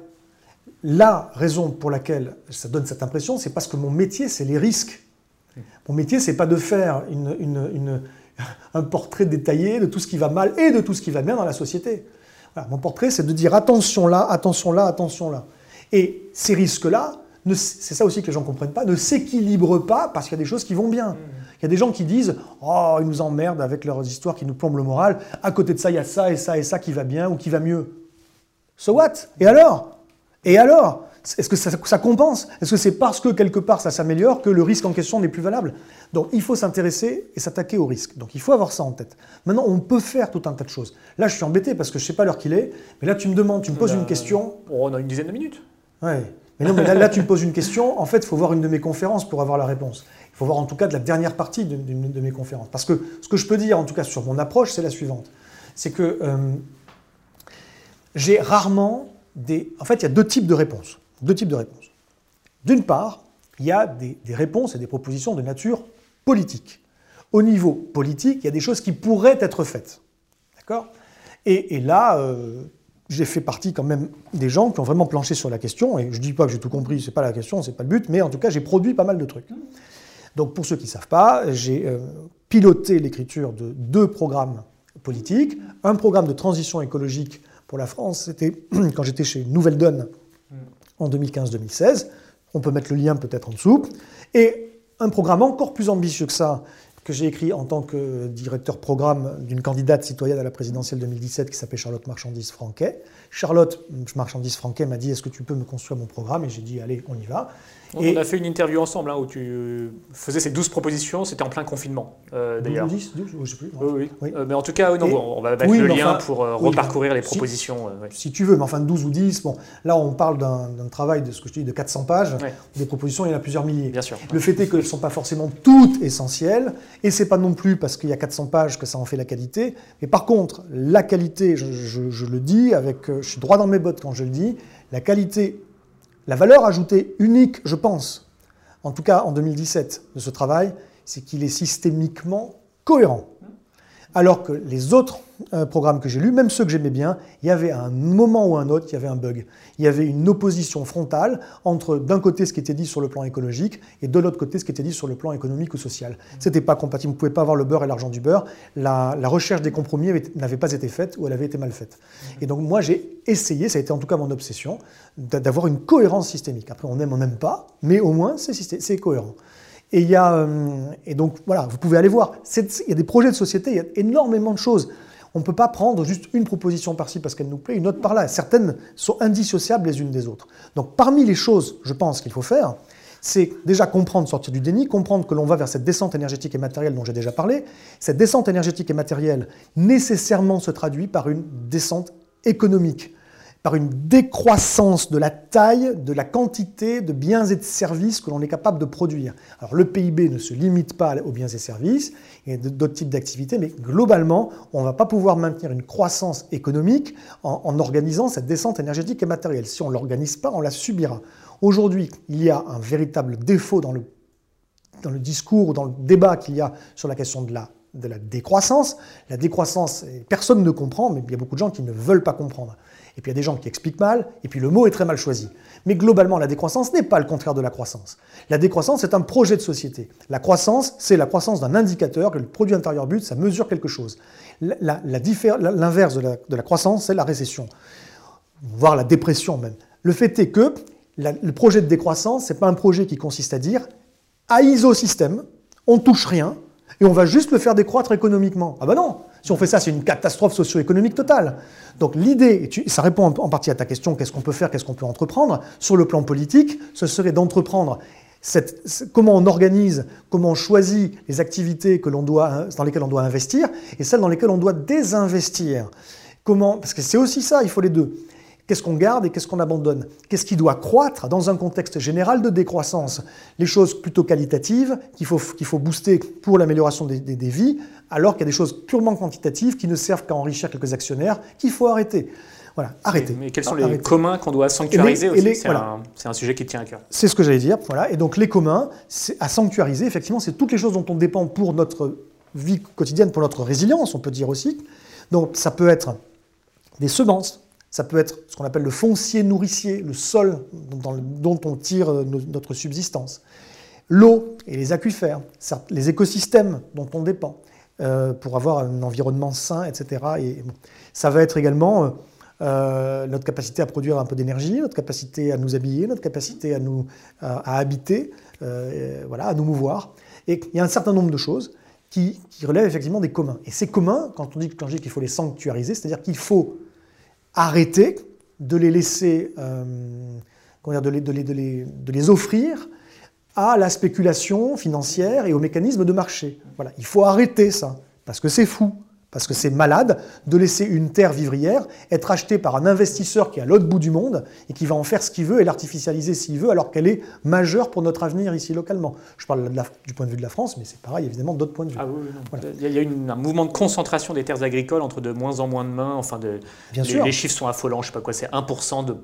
La raison pour laquelle ça donne cette impression, c'est parce que mon métier, c'est les risques. Mon métier, c'est pas de faire (laughs) un portrait détaillé de tout ce qui va mal et de tout ce qui va bien dans la société. mon portrait, c'est de dire attention là, attention là, attention là. Et ces risques-là, c'est ça aussi que les gens ne comprennent pas, ne s'équilibrent pas parce qu'il y a des choses qui vont bien. Il y a des gens qui disent Oh, ils nous emmerdent avec leurs histoires qui nous plombent le moral. À côté de ça, il y a ça et ça et ça qui va bien ou qui va mieux. So what? Et alors? Et alors Est-ce que ça, compense? Est-ce que c'est parce que quelque part ça s'améliore que le risque en question n'est plus valable? Donc il faut s'intéresser et s'attaquer au risque. Donc il faut avoir ça en tête. Maintenant, on peut faire tout un tas de choses. Là, je suis embêté parce que je ne sais pas l'heure qu'il est, mais là, tu me demandes, tu me poses une question. On a une dizaine de minutes. Ouais. Mais non, mais là, là, tu me poses une question. En fait, il faut voir une de mes conférences pour avoir la réponse. Il faut voir en tout cas de la dernière partie de, de, mes conférences. Parce que ce que je peux dire, en tout cas sur mon approche, c'est la suivante. C'est que euh, j'ai rarement en fait, il y a deux types de réponses. Deux types de réponses. D'une part, il y a des, réponses et des propositions de nature politique. Au niveau politique, il y a des choses qui pourraient être faites. D'accord? Et, là, euh, j'ai fait partie quand même des gens qui ont vraiment planché sur la question, et je ne dis pas que j'ai tout compris, ce n'est pas la question, ce n'est pas le but, mais en tout cas, j'ai produit pas mal de trucs. Donc pour ceux qui ne savent pas, j'ai euh, piloté l'écriture de deux programmes politiques, un programme de transition écologique pour la France, c'était (clears throat) quand j'étais chez Nouvelle Donne en 2015-2016. On peut mettre le lien peut-être en dessous. Et un programme encore plus ambitieux que ça, que j'ai écrit en tant que directeur programme d'une candidate citoyenne à la présidentielle 2017 qui s'appelait Charlotte Marchandise-Franquet. Charlotte Marchandise-Franquet m'a dit Est-ce que tu peux me construire mon programme? Et j'ai dit Allez, on y va. On a fait une interview ensemble hein, où tu faisais ces 12 propositions, c'était en plein confinement euh, d'ailleurs. 10, 12, je sais plus. Oui, oui. Euh, mais en tout cas, on va mettre le lien pour euh, reparcourir les propositions. Si, tu veux, mais enfin 12 ou 10, bon, là on parle d'un travail de ce que je dis de 400 pages, des propositions, il y en a plusieurs milliers. Bien sûr. Le fait est qu'elles ne sont pas forcément toutes essentielles, et c'est pas non plus parce qu'il y a 400 pages que ça en fait la qualité, mais par contre, la qualité, je, je le dis, avec, je suis droit dans mes bottes quand je le dis, la qualité la valeur ajoutée unique, je pense, en tout cas en 2017, de ce travail, c'est qu'il est systémiquement cohérent. Alors que les autres programmes que j'ai lus, même ceux que j'aimais bien, il y avait un moment ou un autre, il y avait un bug. Il y avait une opposition frontale entre d'un côté ce qui était dit sur le plan écologique et de l'autre côté ce qui était dit sur le plan économique ou social. Ce n'était pas compatible, vous ne pouvez pas avoir le beurre et l'argent du beurre. La, recherche des compromis n'avait pas été faite ou elle avait été mal faite. Et donc moi j'ai essayé, ça a été en tout cas mon obsession, d'avoir une cohérence systémique. Après on aime, on n'aime pas, mais au moins c'est cohérent. Et, y a, et donc voilà, vous pouvez aller voir. Il y a des projets de société, il y a énormément de choses. On ne peut pas prendre juste une proposition par-ci parce qu'elle nous plaît, une autre par là. Certaines sont indissociables les unes des autres. Donc parmi les choses, je pense, qu'il faut faire, c'est déjà comprendre, sortir du déni, comprendre que l'on va vers cette descente énergétique et matérielle dont j'ai déjà parlé. Cette descente énergétique et matérielle nécessairement se traduit par une descente économique par une décroissance de la taille, de la quantité de biens et de services que l'on est capable de produire. Alors le PIB ne se limite pas aux biens et services, il y a d'autres types d'activités, mais globalement, on ne va pas pouvoir maintenir une croissance économique en, organisant cette descente énergétique et matérielle. Si on ne l'organise pas, on la subira. Aujourd'hui, il y a un véritable défaut dans le, discours ou dans le débat qu'il y a sur la question de la décroissance. La décroissance, personne ne comprend, mais il y a beaucoup de gens qui ne veulent pas comprendre et puis il y a des gens qui expliquent mal, et puis le mot est très mal choisi. Mais globalement, la décroissance n'est pas le contraire de la croissance. La décroissance, c'est un projet de société. La croissance, c'est la croissance d'un indicateur, que le produit intérieur brut, ça mesure quelque chose. L'inverse de, la, croissance, c'est la récession, voire la dépression même. Le fait est que le projet de décroissance, ce n'est pas un projet qui consiste à dire, à ISO-système, on touche rien, et on va juste le faire décroître économiquement. Ah ben non Si on fait ça, c'est une catastrophe socio-économique totale. Donc l'idée, et ça répond en partie à ta question, qu'est-ce qu'on peut faire, qu'est-ce qu'on peut entreprendre, sur le plan politique, ce serait d'entreprendre comment on organise, comment on choisit les activités doit, dans lesquelles on doit investir et celles dans lesquelles on doit désinvestir. Comment, parce que c'est aussi ça, il faut les deux. Qu'est-ce qu'on garde et qu'est-ce qu'on abandonne? Qu'est-ce qui doit croître dans un contexte général de décroissance? Les choses plutôt qualitatives qu'il faut, qu'il faut booster pour l'amélioration des, vies, alors qu'il y a des choses purement quantitatives qui ne servent qu'à enrichir quelques actionnaires qu'il faut arrêter. Voilà, arrêter. Mais, quels sont les communs qu'on doit sanctuariser aussi? C'est un, sujet qui tient à cœur. C'est ce que j'allais dire. Voilà. Et donc les communs, à sanctuariser, effectivement, c'est toutes les choses dont on dépend pour notre vie quotidienne, pour notre résilience, on peut dire aussi. Donc ça peut être des semences, ça peut être ce qu'on appelle le foncier nourricier, le sol dont on tire euh, notre subsistance. L'eau et les aquifères, les écosystèmes dont on dépend euh, pour avoir un environnement sain, etc. Et, Ça va être également euh, notre capacité à produire un peu d'énergie, notre capacité à nous habiller, notre capacité à, nous, à, habiter, voilà, à nous mouvoir. Et il y a un certain nombre de choses qui, relèvent effectivement des communs. Et ces communs, quand on dit, quand je dis qu'il faut les sanctuariser, c'est-à-dire qu'il faut arrêter de les laisser, euh, de, les, de, les, offrir à la spéculation financière et aux mécanismes de marché. Voilà, il faut arrêter ça, parce que c'est fou. Parce que c'est malade de laisser une terre vivrière être achetée par un investisseur qui est à l'autre bout du monde et qui va en faire ce qu'il veut et l'artificialiser s'il veut, alors qu'elle est majeure pour notre avenir ici localement. Je parle du point de vue de la France, mais c'est pareil évidemment d'autres points de vue. Ah il y a une, un mouvement de concentration des terres agricoles entre de moins en moins de mains. Enfin, de, Bien les, sûr. les chiffres sont affolants. Je sais pas quoi, c'est 1% de,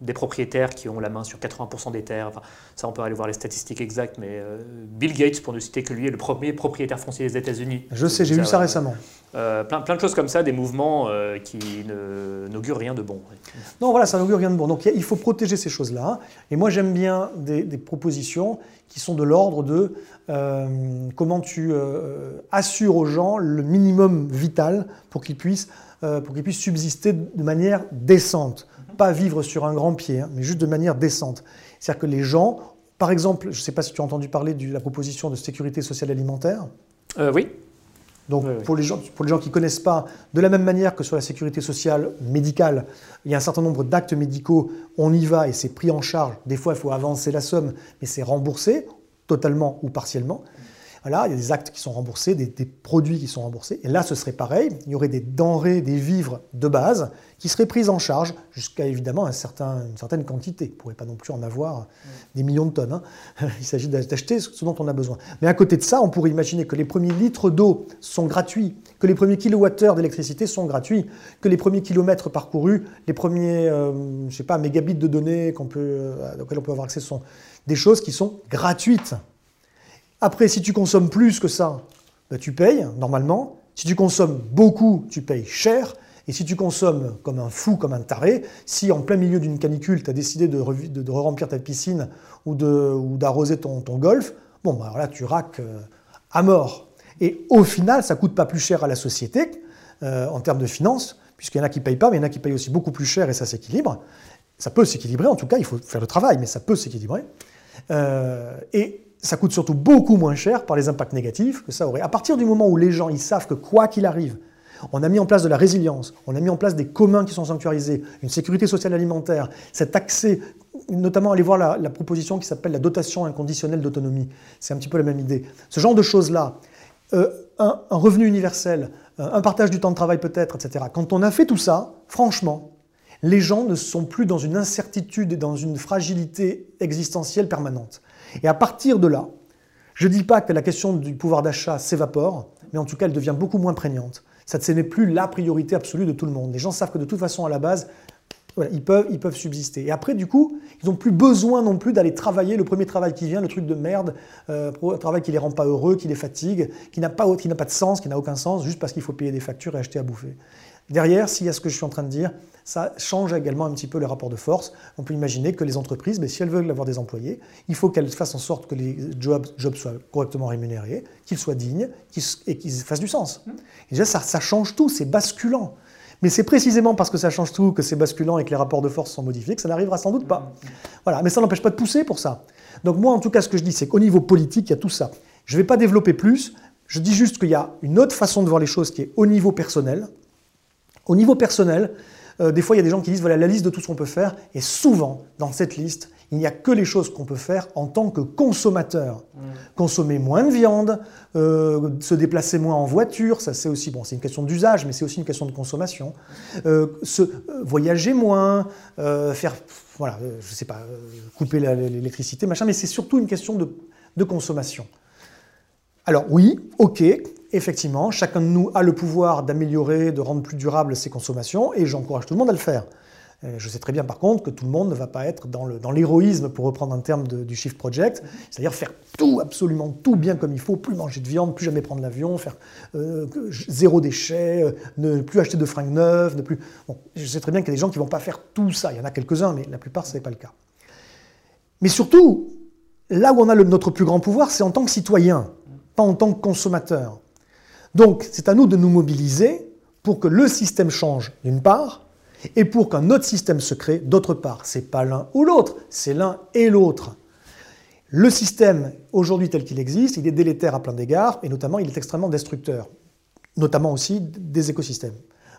des propriétaires qui ont la main sur 80% des terres. Enfin, ça, on peut aller voir les statistiques exactes, mais euh, Bill Gates, pour ne citer que lui, est le premier propriétaire foncier des États-Unis. Je sais, j'ai vu ça récemment. Euh, plein, plein, de choses comme ça, des mouvements euh, qui n'augurent rien de bon. Non, voilà, ça n'augure rien de bon. Donc il faut protéger ces choses-là. Et moi, j'aime bien des, propositions qui sont de l'ordre de euh, comment tu assures aux gens le minimum vital pour qu'ils puissent, pour qu'ils puissent subsister de manière décente. Pas vivre sur un grand pied, hein, mais juste de manière décente. C'est-à-dire que les gens, par exemple, je ne sais pas si tu as entendu parler de la proposition de sécurité sociale alimentaire. oui. Donc Pour, les gens, pour les gens qui ne connaissent pas, de la même manière que sur la sécurité sociale médicale, il y a un certain nombre d'actes médicaux, on y va et c'est pris en charge. Des fois, il faut avancer la somme, mais c'est remboursé, totalement ou partiellement. Voilà, il y a des actes qui sont remboursés, des, produits qui sont remboursés. Et là, ce serait pareil. Il y aurait des denrées, des vivres de base qui seraient prises en charge jusqu'à évidemment un certain, une certaine quantité. On ne pourrait pas non plus en avoir des millions de tonnes. Hein. (laughs) Il s'agit d'acheter ce dont on a besoin. Mais à côté de ça, on pourrait imaginer que les premiers litres d'eau sont gratuits, que les premiers kilowattheures d'électricité sont gratuits, que les premiers kilomètres parcourus, les premiers, euh, je sais pas, mégabits de données qu'on peut, euh, auxquels on peut avoir accès sont des choses qui sont gratuites. Après, si tu consommes plus que ça, bah, tu payes normalement. Si tu consommes beaucoup, tu payes cher. Et si tu consommes comme un fou, comme un taré, si en plein milieu d'une canicule, tu as décidé de, de, remplir ta piscine ou d'arroser ton, golf, bon, bah, là, tu raques euh, à mort. Et au final, ça coûte pas plus cher à la société euh, en termes de finances, puisqu'il y en a qui ne payent pas, mais il y en a qui payent aussi beaucoup plus cher et ça s'équilibre. Ça peut s'équilibrer, en tout cas, il faut faire le travail, mais ça peut s'équilibrer. Euh, et ça coûte surtout beaucoup moins cher par les impacts négatifs que ça aurait. À partir du moment où les gens ils savent que quoi qu'il arrive, on a mis en place de la résilience, on a mis en place des communs qui sont sanctuarisés, une sécurité sociale alimentaire, cet accès, notamment aller voir la, proposition qui s'appelle la dotation inconditionnelle d'autonomie. C'est un petit peu la même idée. Ce genre de choses-là, euh, un, revenu universel, euh, un partage du temps de travail peut-être, etc. Quand on a fait tout ça, franchement, les gens ne sont plus dans une incertitude et dans une fragilité existentielle permanente. Et à partir de là, je ne dis pas que la question du pouvoir d'achat s'évapore, mais en tout cas, elle devient beaucoup moins prégnante. Ça ne n'est plus la priorité absolue de tout le monde. Les gens savent que de toute façon, à la base, ils, peuvent, subsister. Et après, du coup, ils n'ont plus besoin non plus d'aller travailler le premier travail qui vient, le truc de merde, euh, un travail qui les rend pas heureux, qui les fatigue, qui n'a pas de sens, qui n'a aucun sens, juste parce qu'il faut payer des factures et acheter à bouffer. Derrière, s'il y a ce que je suis en train de dire, ça change également un petit peu les rapports de force. On peut imaginer que les entreprises, mais si elles veulent avoir des employés, il faut qu'elles fassent en sorte que les jobs, jobs soient correctement rémunérés, qu'ils soient dignes et qu'ils fassent du sens. Mmh. Et déjà, ça, ça change tout, c'est basculant. Mais c'est précisément parce que ça change tout, que c'est basculant et que les rapports de force sont modifiés, que ça n'arrivera sans doute pas. Mmh. Voilà, mais ça n'empêche pas de pousser pour ça. Donc moi, en tout cas, ce que je dis, c'est qu'au niveau politique, il y a tout ça. Je ne vais pas développer plus, je dis juste qu'il y a une autre façon de voir les choses qui est au niveau personnel, au niveau personnel, euh, des fois, il y a des gens qui disent voilà la liste de tout ce qu'on peut faire, et souvent, dans cette liste, il n'y a que les choses qu'on peut faire en tant que consommateur. Mmh. Consommer moins de viande, euh, se déplacer moins en voiture, ça c'est aussi bon, c'est une question d'usage, mais c'est aussi une question de consommation. Euh, se, voyager moins, faire, voilà, je sais pas, couper l'électricité, machin, mais c'est surtout une question de, de consommation. Alors oui, ok, effectivement, chacun de nous a le pouvoir d'améliorer, de rendre plus durable ses consommations, et j'encourage tout le monde à le faire. Euh, je sais très bien par contre que tout le monde ne va pas être dans l'héroïsme, pour reprendre un terme du Shift Project, c'est-à-dire faire tout, absolument tout bien comme il faut, plus manger de viande, plus jamais prendre l'avion, faire euh, zéro déchet, euh, ne plus acheter de fringues neuves, ne plus... Bon, je sais très bien qu'il y a des gens qui ne vont pas faire tout ça, il y en a quelques-uns, mais la plupart ce n'est pas le cas. Mais surtout, là où on a notre plus grand pouvoir, c'est en tant que citoyen, pas en tant que consommateur. Donc, c'est à nous de nous mobiliser pour que le système change d'une part, et pour qu'un autre système se crée d'autre part. C'est pas l'un ou l'autre, c'est l'un et l'autre. Le système, aujourd'hui tel qu'il existe, il est délétère à plein d'égards, et notamment il est extrêmement destructeur, notamment aussi des écosystèmes.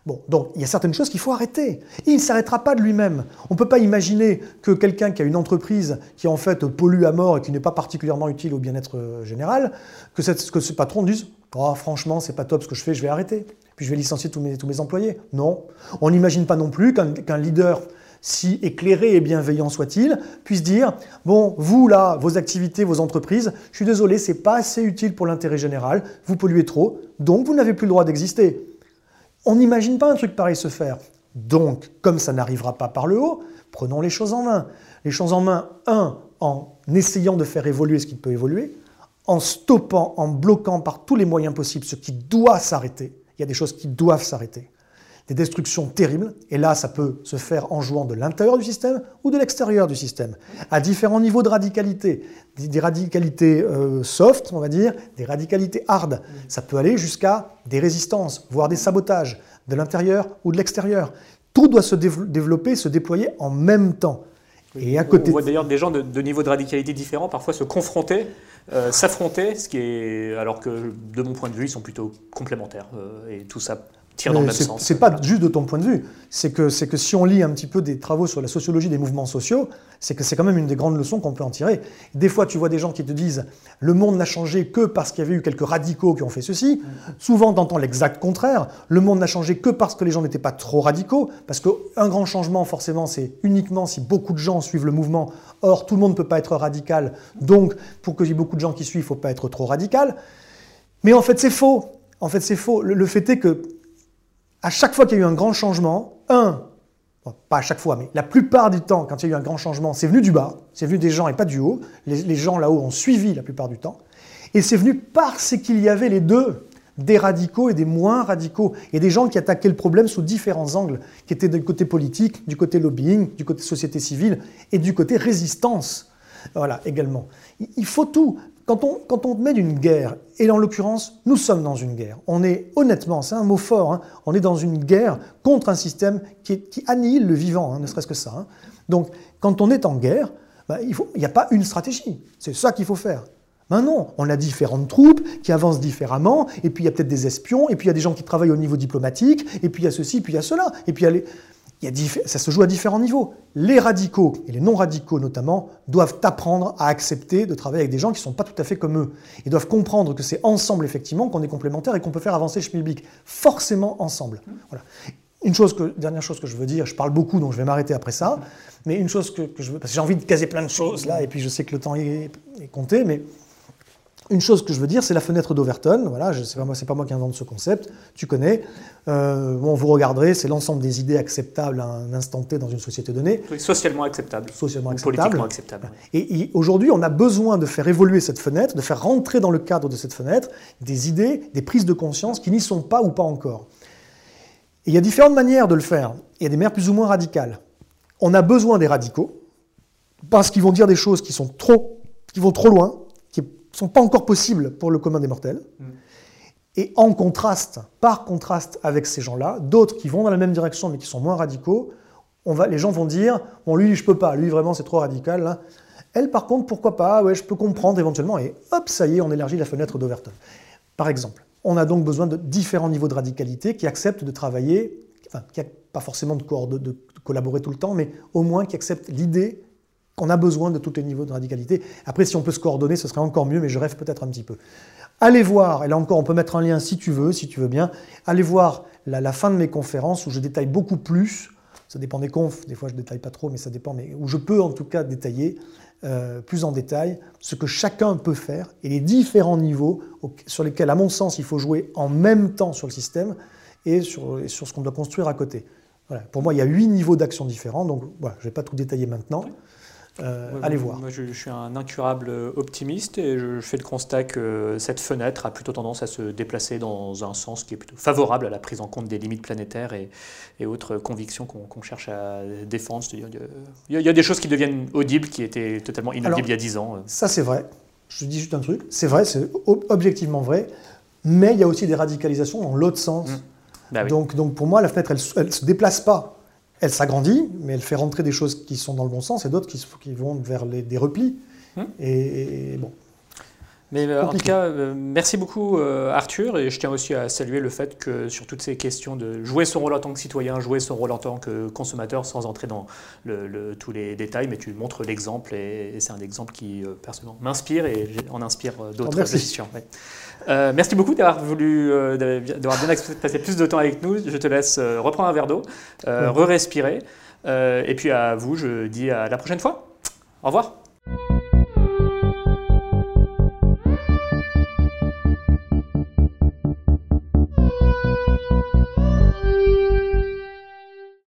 Bon, donc il y a certaines choses qu'il faut arrêter. Il ne s'arrêtera pas de lui-même. On ne peut pas imaginer que quelqu'un qui a une entreprise qui en fait pollue à mort et qui n'est pas particulièrement utile au bien-être euh, général, que, que ce patron dise oh, franchement, c'est pas top ce que je fais, je vais arrêter. Puis je vais licencier tous mes, employés. Non. On n'imagine pas non plus qu'un leader si éclairé et bienveillant soit-il, puisse dire bon, vous là, vos activités, vos entreprises, je suis désolé, c'est pas assez utile pour l'intérêt général, vous polluez trop, donc vous n'avez plus le droit d'exister. On n'imagine pas un truc pareil se faire. Donc, comme ça n'arrivera pas par le haut, prenons les choses en main. Les choses en main, un, en essayant de faire évoluer ce qui peut évoluer, en stoppant, en bloquant par tous les moyens possibles ce qui doit s'arrêter. Il y a des choses qui doivent s'arrêter. Des destructions terribles, et là, ça peut se faire en jouant de l'intérieur du système ou de l'extérieur du système, à différents niveaux de radicalité. Des radicalités euh, soft, on va dire, des radicalités hard. Ça peut aller jusqu'à des résistances, voire des sabotages, de l'intérieur ou de l'extérieur. Tout doit se développer, se déployer en même temps. Et à côté on voit d'ailleurs des gens de, de niveaux de radicalité différents parfois se confronter, euh, s'affronter, ce qui est alors que de mon point de vue ils sont plutôt complémentaires euh, et tout ça tire dans le même sens. C'est pas juste de ton point de vue, c'est que, que si on lit un petit peu des travaux sur la sociologie des mouvements sociaux, c'est que c'est quand même une des grandes leçons qu'on peut en tirer. Des fois, tu vois des gens qui te disent le monde n'a changé que parce qu'il y avait eu quelques radicaux qui ont fait ceci. Souvent, tu entends l'exact contraire. Le monde n'a changé que parce que les gens n'étaient pas trop radicaux. Parce qu'un grand changement, forcément, c'est uniquement si beaucoup de gens suivent le mouvement. Or, tout le monde ne peut pas être radical. Donc, pour qu'il y ait beaucoup de gens qui suivent, il ne faut pas être trop radical. Mais en fait, c'est faux. En fait, c'est faux. le fait est que à chaque fois qu'il y a eu un grand changement, un, pas à chaque fois, mais la plupart du temps, quand il y a eu un grand changement, c'est venu du bas, c'est venu des gens et pas du haut. Les, gens là-haut ont suivi la plupart du temps. Et c'est venu parce qu'il y avait les deux, des radicaux et des moins radicaux, et des gens qui attaquaient le problème sous différents angles, qui étaient du côté politique, du côté lobbying, du côté société civile et du côté résistance. Voilà, également. Il faut tout. Quand on, met d'une guerre, et en l'occurrence, nous sommes dans une guerre, on est honnêtement, c'est un mot fort, hein, on est dans une guerre contre un système qui, annihile le vivant, hein, ne serait-ce que ça. Hein. Donc, quand on est en guerre, bah, il n'y a pas une stratégie. C'est ça qu'il faut faire. Non, on a différentes troupes qui avancent différemment, et puis il y a peut-être des espions, et puis il y a des gens qui travaillent au niveau diplomatique, et puis il y a ceci, puis il y a cela, et puis les ça se joue à différents niveaux. Les radicaux, et les non-radicaux notamment, doivent apprendre à accepter de travailler avec des gens qui ne sont pas tout à fait comme eux. Ils doivent comprendre que c'est ensemble, effectivement, qu'on est complémentaires et qu'on peut faire avancer Schmilblick. Forcément ensemble. Voilà. Une dernière chose que je veux dire, je parle beaucoup, donc je vais m'arrêter après ça, mais une chose que, je veux, parce que j'ai envie de caser plein de choses là, et puis je sais que le temps est compté, mais une chose que je veux dire, c'est la fenêtre d'Overton. Voilà, c'est pas moi, c'est pas moi qui invente ce concept. Tu connais. Euh, bon, vous regarderez, c'est l'ensemble des idées acceptables à un instant T dans une société donnée. socialement acceptable. Socialement acceptable. Politiquement acceptable. Et, aujourd'hui, on a besoin de faire évoluer cette fenêtre, de faire rentrer dans le cadre de cette fenêtre des idées, des prises de conscience qui n'y sont pas ou pas encore. Et il y a différentes manières de le faire. Il y a des manières plus ou moins radicales. On a besoin des radicaux parce qu'ils vont dire des choses qui sont trop, qui vont trop loin, sont pas encore possibles pour le commun des mortels. Mm. Et en contraste, par contraste avec ces gens-là, d'autres qui vont dans la même direction mais qui sont moins radicaux, on va, les gens vont dire Bon, lui, je peux pas, lui, vraiment, c'est trop radical. Elle, par contre, pourquoi pas Ouais, je peux comprendre éventuellement. Et hop, ça y est, on élargit la fenêtre d'Overton. Par exemple, on a donc besoin de différents niveaux de radicalité qui acceptent de travailler, enfin, qui pas forcément de, de collaborer tout le temps, mais au moins qui acceptent l'idée on a besoin de tous les niveaux de radicalité. Après, si on peut se coordonner, ce serait encore mieux, mais je rêve peut-être un petit peu. Allez voir, et là encore, on peut mettre un lien si tu veux, si tu veux bien. Allez voir la, fin de mes conférences où je détaille beaucoup plus. Ça dépend des confs, des fois je ne détaille pas trop, mais ça dépend, mais où je peux en tout cas détailler euh, plus en détail ce que chacun peut faire et les différents niveaux sur lesquels, à mon sens, il faut jouer en même temps sur le système et sur, ce qu'on doit construire à côté. Pour moi, il y a huit niveaux d'action différents, donc je ne vais pas tout détailler maintenant. Euh, allez voir. Moi, je, suis un incurable optimiste et je, fais le constat que cette fenêtre a plutôt tendance à se déplacer dans un sens qui est plutôt favorable à la prise en compte des limites planétaires et, autres convictions qu'on cherche à défendre. Il y, a, des choses qui deviennent audibles qui étaient totalement inaudibles il y a dix ans. Ça, c'est vrai. Je dis juste un truc. C'est vrai, c'est objectivement vrai. Mais il y a aussi des radicalisations dans l'autre sens. Mmh. Bah donc, donc pour moi, la fenêtre, elle ne se déplace pas elle s'agrandit, mais elle fait rentrer des choses qui sont dans le bon sens et d'autres qui, qui, vont vers les, des replis. Hum. Et, bon. Mais euh, en tout cas, euh, merci beaucoup euh, Arthur, et je tiens aussi à saluer le fait que sur toutes ces questions de jouer son rôle en tant que citoyen, jouer son rôle en tant que consommateur, sans entrer dans le, tous les détails, mais tu montres l'exemple, et, c'est un exemple qui personnellement m'inspire et en inspire d'autres décisions. Euh, merci beaucoup d'avoir voulu, euh, d'avoir bien passé plus de temps avec nous. Je te laisse euh, reprendre un verre d'eau, re-respirer. et puis à vous, je dis à la prochaine fois. Au revoir.